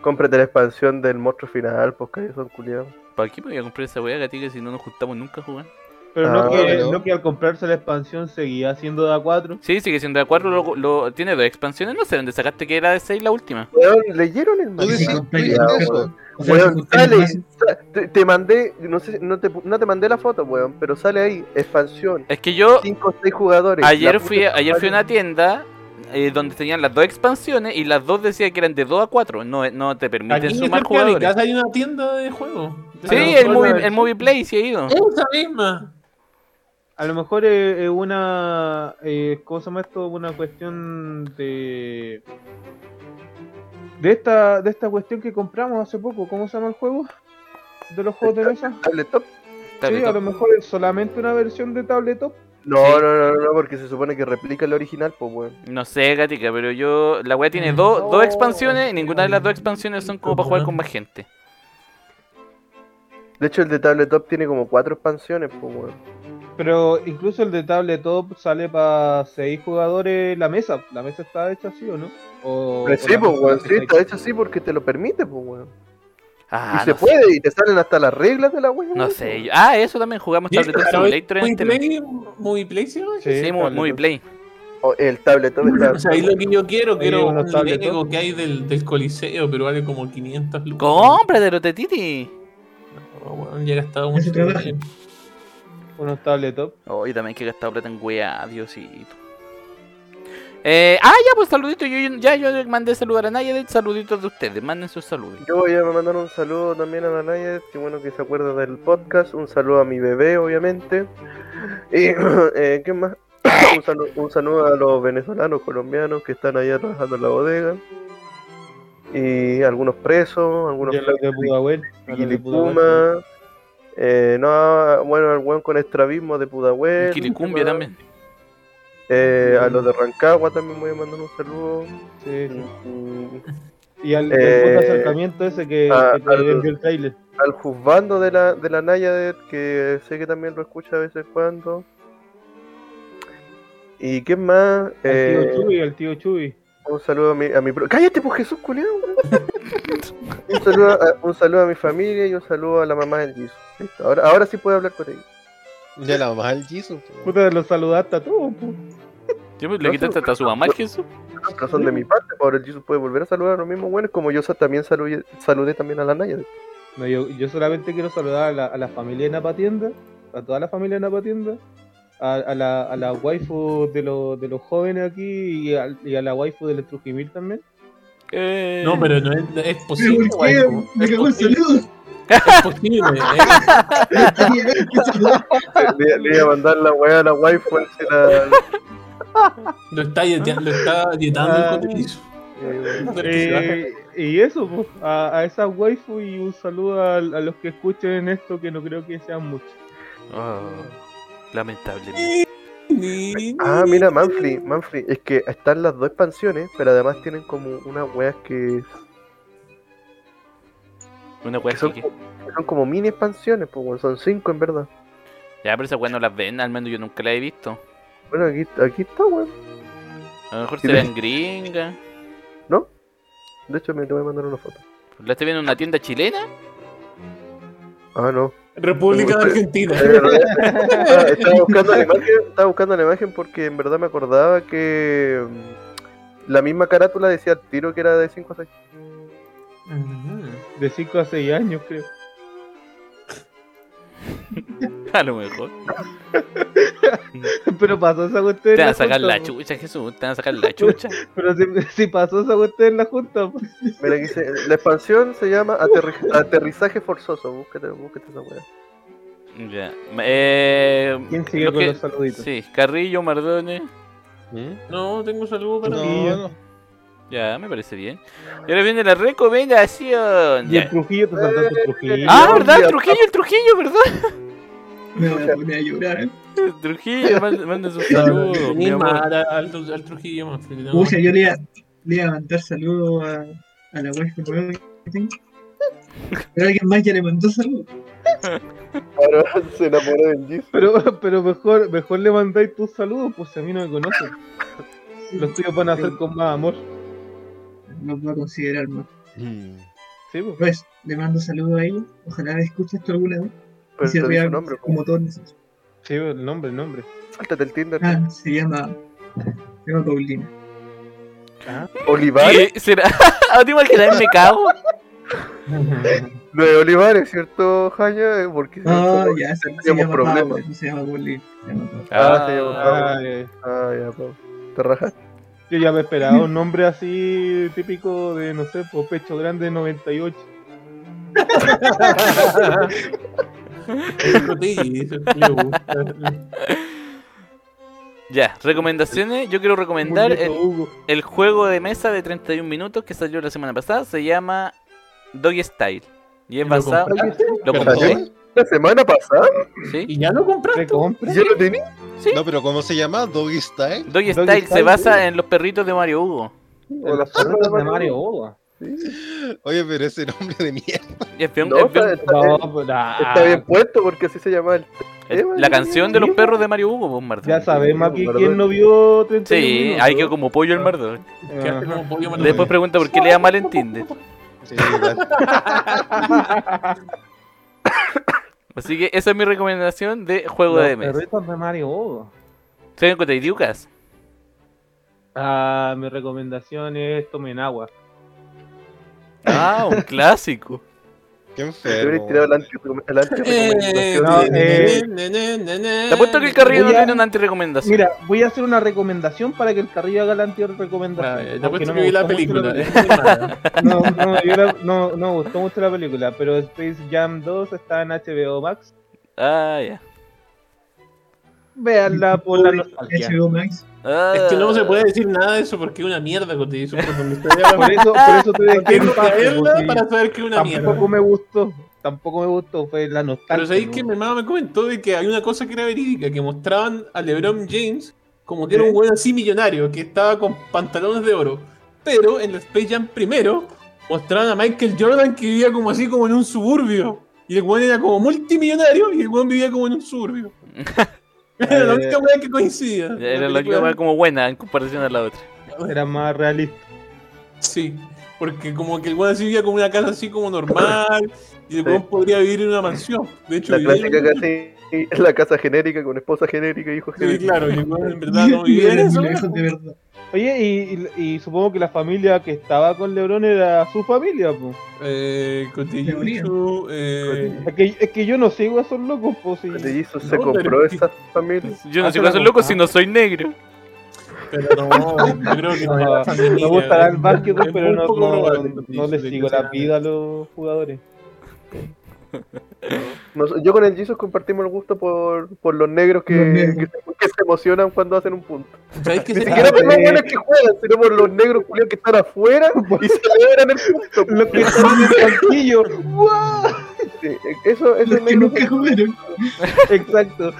Cómprate la expansión del monstruo final, pues que son culiados. ¿Para qué me voy a comprar esa weá, gatica, si no nos juntamos nunca a jugar? Pero Ah, no, que, pero- no que al comprarse la expansión seguía siendo de A4. Sí, sigue siendo de acuerdo, lo, lo- tiene dos expansiones, no sé dónde sacaste que era de 6 la última. Weón, ¿leyeron el manual? Weón, sale, te, te mandé, no sé, no te, no te mandé la foto, weón, pero sale ahí, expansión, Es que yo 5 o 6 jugadores. ayer fui, ayer fui a una tienda eh, donde tenían las dos expansiones y las dos decían que eran de 2 a 4, no, no te permiten Aquí sumar de jugadores. casa hay una tienda de juegos. Sí, el movie, el movie Play sí ha ido. Esa misma. A lo mejor es, es una. Eh, ¿Cómo se llama esto? Una cuestión de. De esta, de esta cuestión que compramos hace poco. ¿Cómo se llama el juego? De los juegos de mesa. Tabletop. Sí, Tabletop. a lo mejor es solamente una versión de tabletop. No, Sí. no, no, no, porque se supone que replica el original, pues, weón. No sé, gatica, pero yo. La weá tiene dos, No. dos expansiones y ninguna de las dos expansiones son como para jugar con más gente. De hecho, el de Tabletop tiene como 4 expansiones, pues, weón. Pero incluso el de tabletop sale para 6 jugadores la mesa. ¿La mesa está hecha así o no? O, sí, pues, weón, está sí, hecha está hecho así porque te lo permite, pues, weón. Ah, y se no puede, y te salen hasta las reglas de la weón. No sé. yo- Ah, eso también jugamos Tabletop Simulator en ¿Movie el tele. Play? ¿Movie Play? Sí, Sí, tabletop. Movie Play. O el Tabletop está. O sea, ahí lo que yo quiero, quiero un. Lego que hay del, del Coliseo, pero vale como 500 lucas. Cómpratelo, tetiti. No, weón, ya he gastado mucho dinero. Unos tabletop. Oh, y también que he gastado plata en weá, Diosito. Eh, ah, ya, pues saluditos. Yo, yo- ya yo le mandé saludar a nadie. Saluditos de ustedes. Manden sus saludos. Yo voy a mandar un saludo también a la Naya, que bueno que se acuerda del podcast. Un saludo a mi bebé, obviamente. Y, eh, ¿qué más? un, saludo, un saludo a los venezolanos, colombianos que están allá trabajando en la bodega. Y algunos presos, algunos Y a los de a Pudahuel. Quilicuma. Eh, no, bueno, al buen con estrabismo de Pudahuel. Quilicumbia también. Eh, a los de Rancagua también voy a mandar un saludo. Sí, sí. Mm, Y al Eh, acercamiento ese que, a- que te al- vendió el trailer. al juzgando de la, de la Nayadet, que sé que también lo escucha a veces cuando. ¿Y qué más? Al Eh, tío Chuy, al tío Chuy. un saludo a mi, a mi pro- ¡Cállate, pues Jesús, culiao! un, saludo a, un saludo a mi familia y un saludo a la mamá del. Listo, Ahora, ahora sí puedo hablar con ella. Ya la mamá del Jesus. po. Puta, lo saludaste a todos, po. Yo pues, le quitaste hasta su mamá al Jesús. Pero son de mi parte, ahora el Jesus puede volver a saludar a los mismos buenos, como yo también saludé, saludé también a la Nayadet. No, yo, yo solamente quiero saludar a la, a la familia de Napatienda, a toda la familia de Napatienda, a, a la, a la waifu de, los de los jóvenes aquí y a, y a la waifu del Trujimil también. Eh, No, pero no es, no es ¿Pero posible, qué? weón. Me Es cagó el posible. saludo. Es posible. eh. Le, le iba a mandar la weá a la waifu, la- Lo está, dieta- lo está dietando Ah. el cotelizo. eh, Eh, y eso, pues, a, a esa waifu y un saludo a, a los que escuchen esto, que no creo que sean muchos. Oh, lamentable. Ni- Ah, mira, Manfrey, Manfrey, es que están las dos expansiones, pero además tienen como unas weas que Una weá Son- que- son como mini expansiones, pues son cinco en verdad. Ya, pero esas weas no las ven, al menos yo nunca las he visto. Bueno, aquí, aquí está, weón. A lo mejor Sí, serán gringas. De hecho, me te voy a mandar una foto. ¿La estoy viendo en una tienda chilena? Ah, no. República de Argentina. No, ah, estaba, buscando la imagen, estaba buscando la imagen porque en verdad me acordaba que mm, la misma carátula decía al tiro que era de 5 a 6. Ujú. De 5 a 6 años, creo. A lo mejor. Pero pasó esa cuestión. Te van a sacar la junta, chucha, Jesús. Te van a sacar la chucha. Pero si, si pasó esa cuestión en la junta, po. Mira, aquí dice, la expansión se llama aterri- aterrizaje forzoso. Búscate, búscate esa wea. Ya. Eh, ¿Quién sigue lo con que- los saluditos? Sí, Carrillo, Mardones. ¿Mm? No, tengo saludo para ti. No, no. Ya, me parece bien. Y ahora viene la recomendación. Y el. Trujillo te saltaste el Trujillo. Ah, ¿verdad? El. Trujillo, el Trujillo, ¿verdad? Me voy a poner a llorar. El Trujillo, manda, sus saludos, mi al, al Trujillo Pucha, yo le iba, le iba a mandar saludos a, a la nueva que tengo. Pero alguien más ya le mandó saludos. Ahora se enamoró del. Pero, pero mejor, mejor le mandáis tus saludos, pues si a mí no me conocen. Los tuyos van a hacer con más amor. Los va a considerar más. Mm. Sí, pues. Pues, le mando saludos a ella. Ojalá le escuche esto alguna vez. Pero y se te ría dice su nombre, como todos nosotros. Sí, el nombre, el nombre. Sáltate el Tinder. Ah, se llama. Se llama Paulina. Olivares. ¿Qué será? ¿A ti imaginas? Me cago. Lo de Olivares, ¿cierto, Jaya? Porque si no, Ah, como- ya, se, se llama problemas. Paula, no se llama Paulina. Se llama Paula. Ah, se llama Ah, Ah, eh, Ah, ya, po. Te rajaste. Yo ya me esperaba un nombre así típico de, no sé, por pecho grande 98. El Cotilli, eso sí le gusta. Ya, recomendaciones. Yo quiero recomendar el, juego de mesa de 31 minutos que salió la semana pasada. Se llama Doggy Style. Y es ¿Lo basado. compraste? Lo ¿Pero compré? ¿La semana pasada? ¿sí? ¿Y ya lo compraste? ¿Te compras? ¿Ya lo tenía? ¿Sí? No, pero ¿cómo se llama? Doggy Style. Doggy Doggy Style se basa en los perritos de Mario Hugo. ¿O las Carretas de Mario Hugo. Oye, pero ese nombre de mierda. Y es bien- No, es bien- está, está- No, pues, ah, está bien puesto porque así se llama el la canción de los perros de Mario Hugo, pues, Martín. Ya sabemos aquí Perdón. quién no vio 31 Sí, minutos. ahí quedó como pollo el mardo. Que malo. Después pregunta por qué le da mal en Tinder. Sí. Así que esa es mi recomendación de juego Los de mesa. perritos de Mario Hugo. ¿Se con Lucas? Ah, mi recomendación es tomen agua. Ah, un clásico. Qué Yo enfermo. hubiera tirado anti- Eh, eh, ne, Te apuesto que el Carrillo no tiene una antirecomendación. Mira, voy a hacer una recomendación para que el Carrillo haga la Ah, anti-recomendación. Te apuesto no que me vi la película. la. No, no, yo la- no, me gustó mucho la película, pero Space Jam 2 está en HBO Max. Ah, ya. Véanla por la nostalgia. HBO Max. Ah. Es que no se puede decir nada de eso porque es una mierda, Cotilli. Eso por eso, por eso te dejé que verla para saber que es una mierda. Tampoco me gustó, tampoco me gustó, fue la nostalgia. Pero sabéis ¿no? que mi hermano me comentó de que hay una cosa que era verídica, que mostraban a LeBron James como que era un güey así millonario, que estaba con pantalones de oro. Pero en la Space Jam primero mostraban a Michael Jordan que vivía como así como en un suburbio. Y el güey era como multimillonario y el güey vivía como en un suburbio. Era la única weá que coincidía. Era la única como buena en comparación a la otra. Era más realista. Sí, porque como que el así vivía como una casa así como normal y el güey podría vivir en una mansión. De hecho, La clásica casi, la casa genérica con esposa genérica, hijos Sí, genéricos. claro, y en verdad no vivía en eso. Lejos de verdad. Oye, y, y- y supongo que la familia que estaba con Lebron era su familia, pues. Eh, Cotillichu, eh, Es que, es que yo no sigo a esos locos, pues. Jesus No, se pero compró que- esa familia. Yo no Ah, sé se cuál la es loco si no soy negro. pero no, yo creo que no No, era familia. me gustará el básquetbol, Es pero no, no, no les sigo la vida a los jugadores. Nos- yo con el Jesus compartimos el gusto por, por los negros que, Los que se, que se emocionan cuando hacen un punto. ¿Sabes qué Ni siquiera por los buenos que juegan, sino por los negros culiados que están afuera y celebran el punto. Los que están en el banquillo. Sí, eso, esos Los que negros nunca jugaron. Exacto.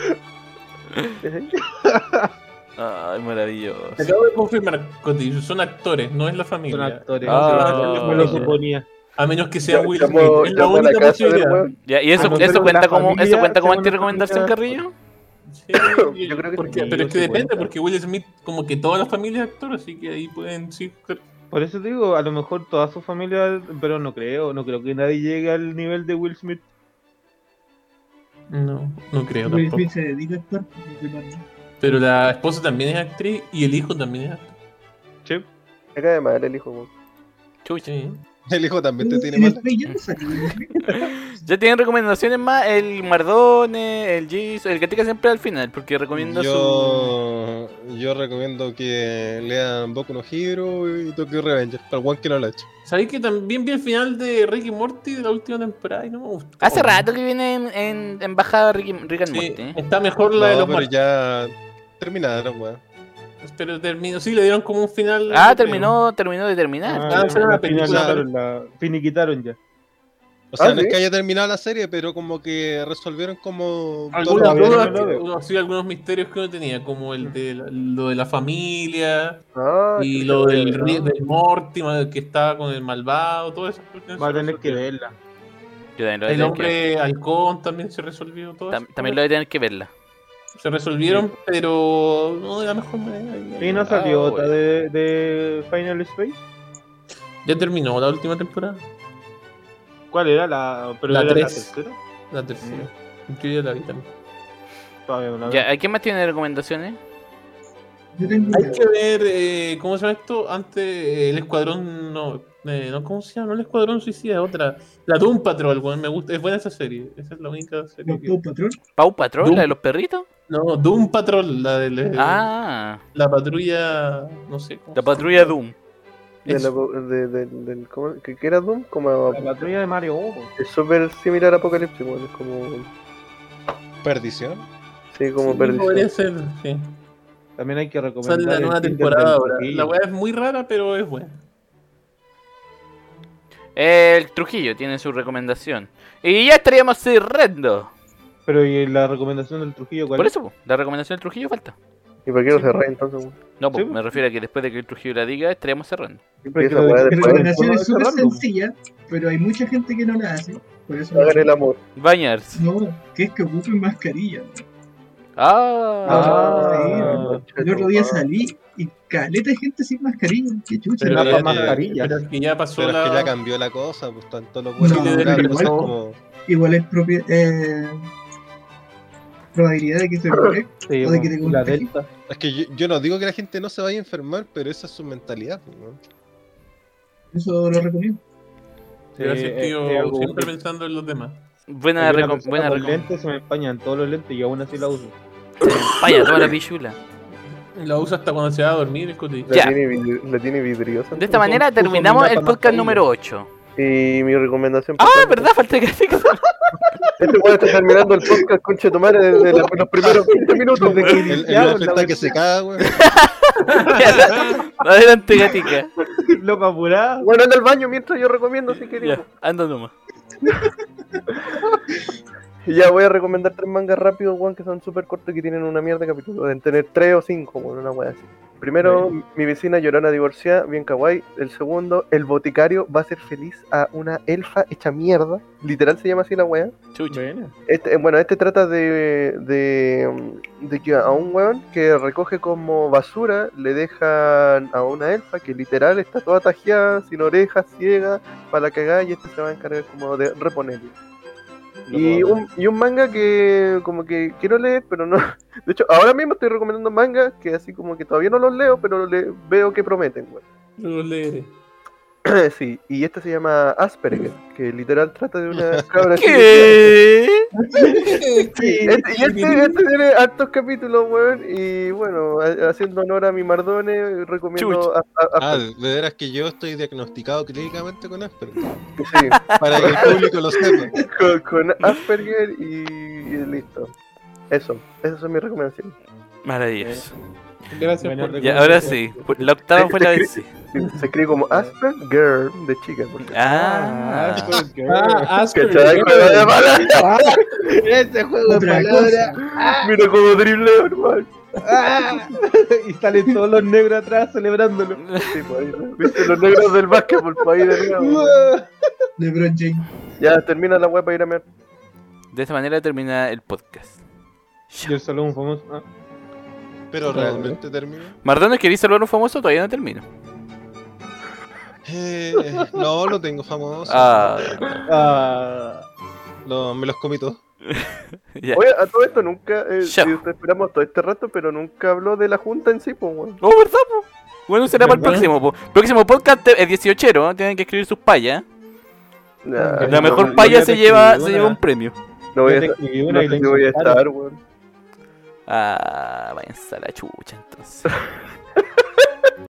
Ay, maravilloso. Acabo de confirmar, Cotillichu, son actores, no es la familia. Son actores. Ah. me lo suponía. A menos que sea Will Smith. Es la única posibilidad. Ya, ¿Y eso, eso cuenta como, eso familia cuenta como antirecomendación, Carrillo? Sí, Yo creo que porque- sí, pero es que depende, cuenta. porque Will Smith, como que toda la familia es actor, así que ahí pueden sí. Por eso te digo, a lo mejor toda su familia, pero no creo, no creo que nadie llegue al nivel de Will Smith. No, no creo Will tampoco. Smith se dedica a actuar. Pero la esposa también es actriz y el hijo también es actor. Sí. Me cae mal el hijo. Chucha. Sí. El hijo también te tiene En el mal. Space Jam salió Will Smith. Ya tienen recomendaciones más, el Mardone, el Gis, el Gatica siempre al final, porque recomienda su... Yo, yo recomiendo que lean Boku no Hero y Tokyo Revenger, para el one que no lo ha hecho. ¿Sabéis que también vi el final de Ricky Morty de la última temporada y no me gustó? Hace rato que viene en, en, en bajada Rick, Rick and Sí, Morty. está mejor la de los pero ya terminaron, weón. Pero terminó, sí, le dieron como un final. Ah, terminó, terminó de terminar. Ah, era la película. La- finiquitaron ya. O sea, Ah, no es que haya terminado la serie, pero como que resolvieron como... Algunas no dudas, sí, algunos misterios que uno tenía, como el de la- lo de la familia Ah, y lo del, del Morty ma- que estaba con el malvado, todo eso. Va a tener que verla. El que hombre halcón también se resolvió todo Tam- eso. también lo voy a tener que verla. Se resolvieron, pero no de la mejor manera. Y no Ah, salió otra bueno. de, de Final Space. ¿Ya terminó la última temporada? ¿Cuál era la, pero La era la tres. tercera? La tercera. Yo ya la vi también. Todavía no la Ya, ¿quién más tiene recomendaciones? Hay que ver, eh, ¿cómo se llama esto? Antes, eh, el escuadrón, no, eh, no, ¿cómo se llama? No el escuadrón suicida, otra. La Doom Patrol, weón, me gusta, es buena esa serie. Esa es la única serie que... Paw Patrol. ¿Pau Patrol, Doom. la de los perritos? No, Doom Patrol, la de la, Ah, la patrulla, no sé. ¿cómo la patrulla Doom. De la, de, de- del- ¿cómo- ¿qué, qué era Doom? Como, La patrulla de Mario Hugo. es súper similar a Apocalipsis, weón. Es como. Perdición. Sí, como Sí, perdición. podría ser, sí. También hay que recomendar. Sale la nueva temporada ahora. La weá es muy rara, pero es buena. El Trujillo tiene su recomendación. Y ya estaríamos cerrando. Pero ¿y la recomendación del Trujillo cuál Por es? eso, po, la recomendación del Trujillo falta. ¿Y por qué no cerré entonces, weón? No, pues Sí, po. me refiero a que después de que el Trujillo la diga, estaríamos cerrando. Siempre Esa weá después- recomendación es súper sencilla, pero hay mucha gente que no la hace. Por eso Hagan el amor. Bañarse. No, que es que ocupen mascarilla. Ah, Ah, El otro día salí y caleta de gente sin mascarilla. Qué chucha. Pero Pero ya ya, mascarillas. pero es que ya pasó Pero es la... que ya cambió la cosa, pues tanto los No, buenos pero como igual- como... Igual es propia, eh, probabilidad de que se muere. Sí, O de que te la. Delta. Es que yo, yo no digo que la gente no se vaya a enfermar, pero esa es su mentalidad, ¿no? Eso lo recomiendo. Gracias, Eh, tío, eh, siempre pensando en los demás. buena, Hay una reco- persona buena reco- lentes, se me empañan todos los lentes y aún así la uso. Vaya, toda la pichula. La usa hasta cuando se va a dormir, Scotty. La tiene, la tiene vidriosa. De esta manera terminamos mi el podcast número 8. Y mi recomendación. Ah, verdad, falta que Este weón está terminando el podcast, conche tu madre, desde la- los primeros 20 minutos. Desde que El, el está que se caga, weón. Adelante, gatica. Loco apurada. Bueno, anda al baño mientras yo recomiendo si queréis. Ya, anda nomás. Y Ya voy a recomendar tres mangas rápidos, weón, que son súper cortos y que tienen una mierda de capítulo. Deben tener tres o cinco, weón, una wea así. Primero, mi vecina llorona divorciada, bien kawaii. El segundo, el boticario va a ser feliz a una elfa hecha mierda. Literal se llama así la wea. Chucha. Este, eh, bueno, este trata de, de, de que a un weón que recoge como basura le dejan a una elfa que literal está toda tajeada, sin orejas, ciega, para la cagada y este se va a encargar como de Y un, y un manga que como que quiero leer, pero no... De hecho, ahora mismo estoy recomendando mangas que así como que todavía no los leo, pero le, veo que prometen, weón. Lo leeré. Sí, y este se llama Asperger, que literal trata de una cabra chica- ¿Qué? Sí, este, y este, este tiene hartos capítulos, weón. Y bueno, ha- haciendo honor a mi Mardone, recomiendo a, a- Ah, de veras que yo estoy diagnosticado clínicamente con Asperger. sí, Para que el público lo sepa. con, con Asperger y, y listo. Eso, esas son mis recomendaciones. Maravilloso. Gracias Buena por Ya, ahora sí. La octava fue la vez. Se escribe como Asperger de chica. Porque... Ah. Ah, Asperger. ¿Cachai? Juego de palabras. Ese juego de palabras. Mira como drible, hermano. Ah. y salen todos los negros atrás celebrándolo. Sí, pues, ahí, ¿no? ¿Viste los negros del básquetbol? Ahí de nuevo. LeBron James. Ya termina la web para ir a ver. De esta manera termina el podcast. Y el salón famoso. ah. Pero realmente termino. Mardones, ¿queréis saludar a un famoso? Todavía no termino. Eh, no, no tengo famoso. Ah, Ah. No, me los comí todos. Oye, a todo esto nunca, eh, te esperamos todo este rato, pero nunca habló de la junta en sí, pues, weón. Oh, ¿verdad, po? Bueno, será para el próximo, po. Próximo podcast es 18, Tienen que escribir sus payas. Nah, La no, mejor no, paya se lleva, se lleva un premio. no voy a, no si voy a estar, weón. Ah, váyanse a la chucha entonces.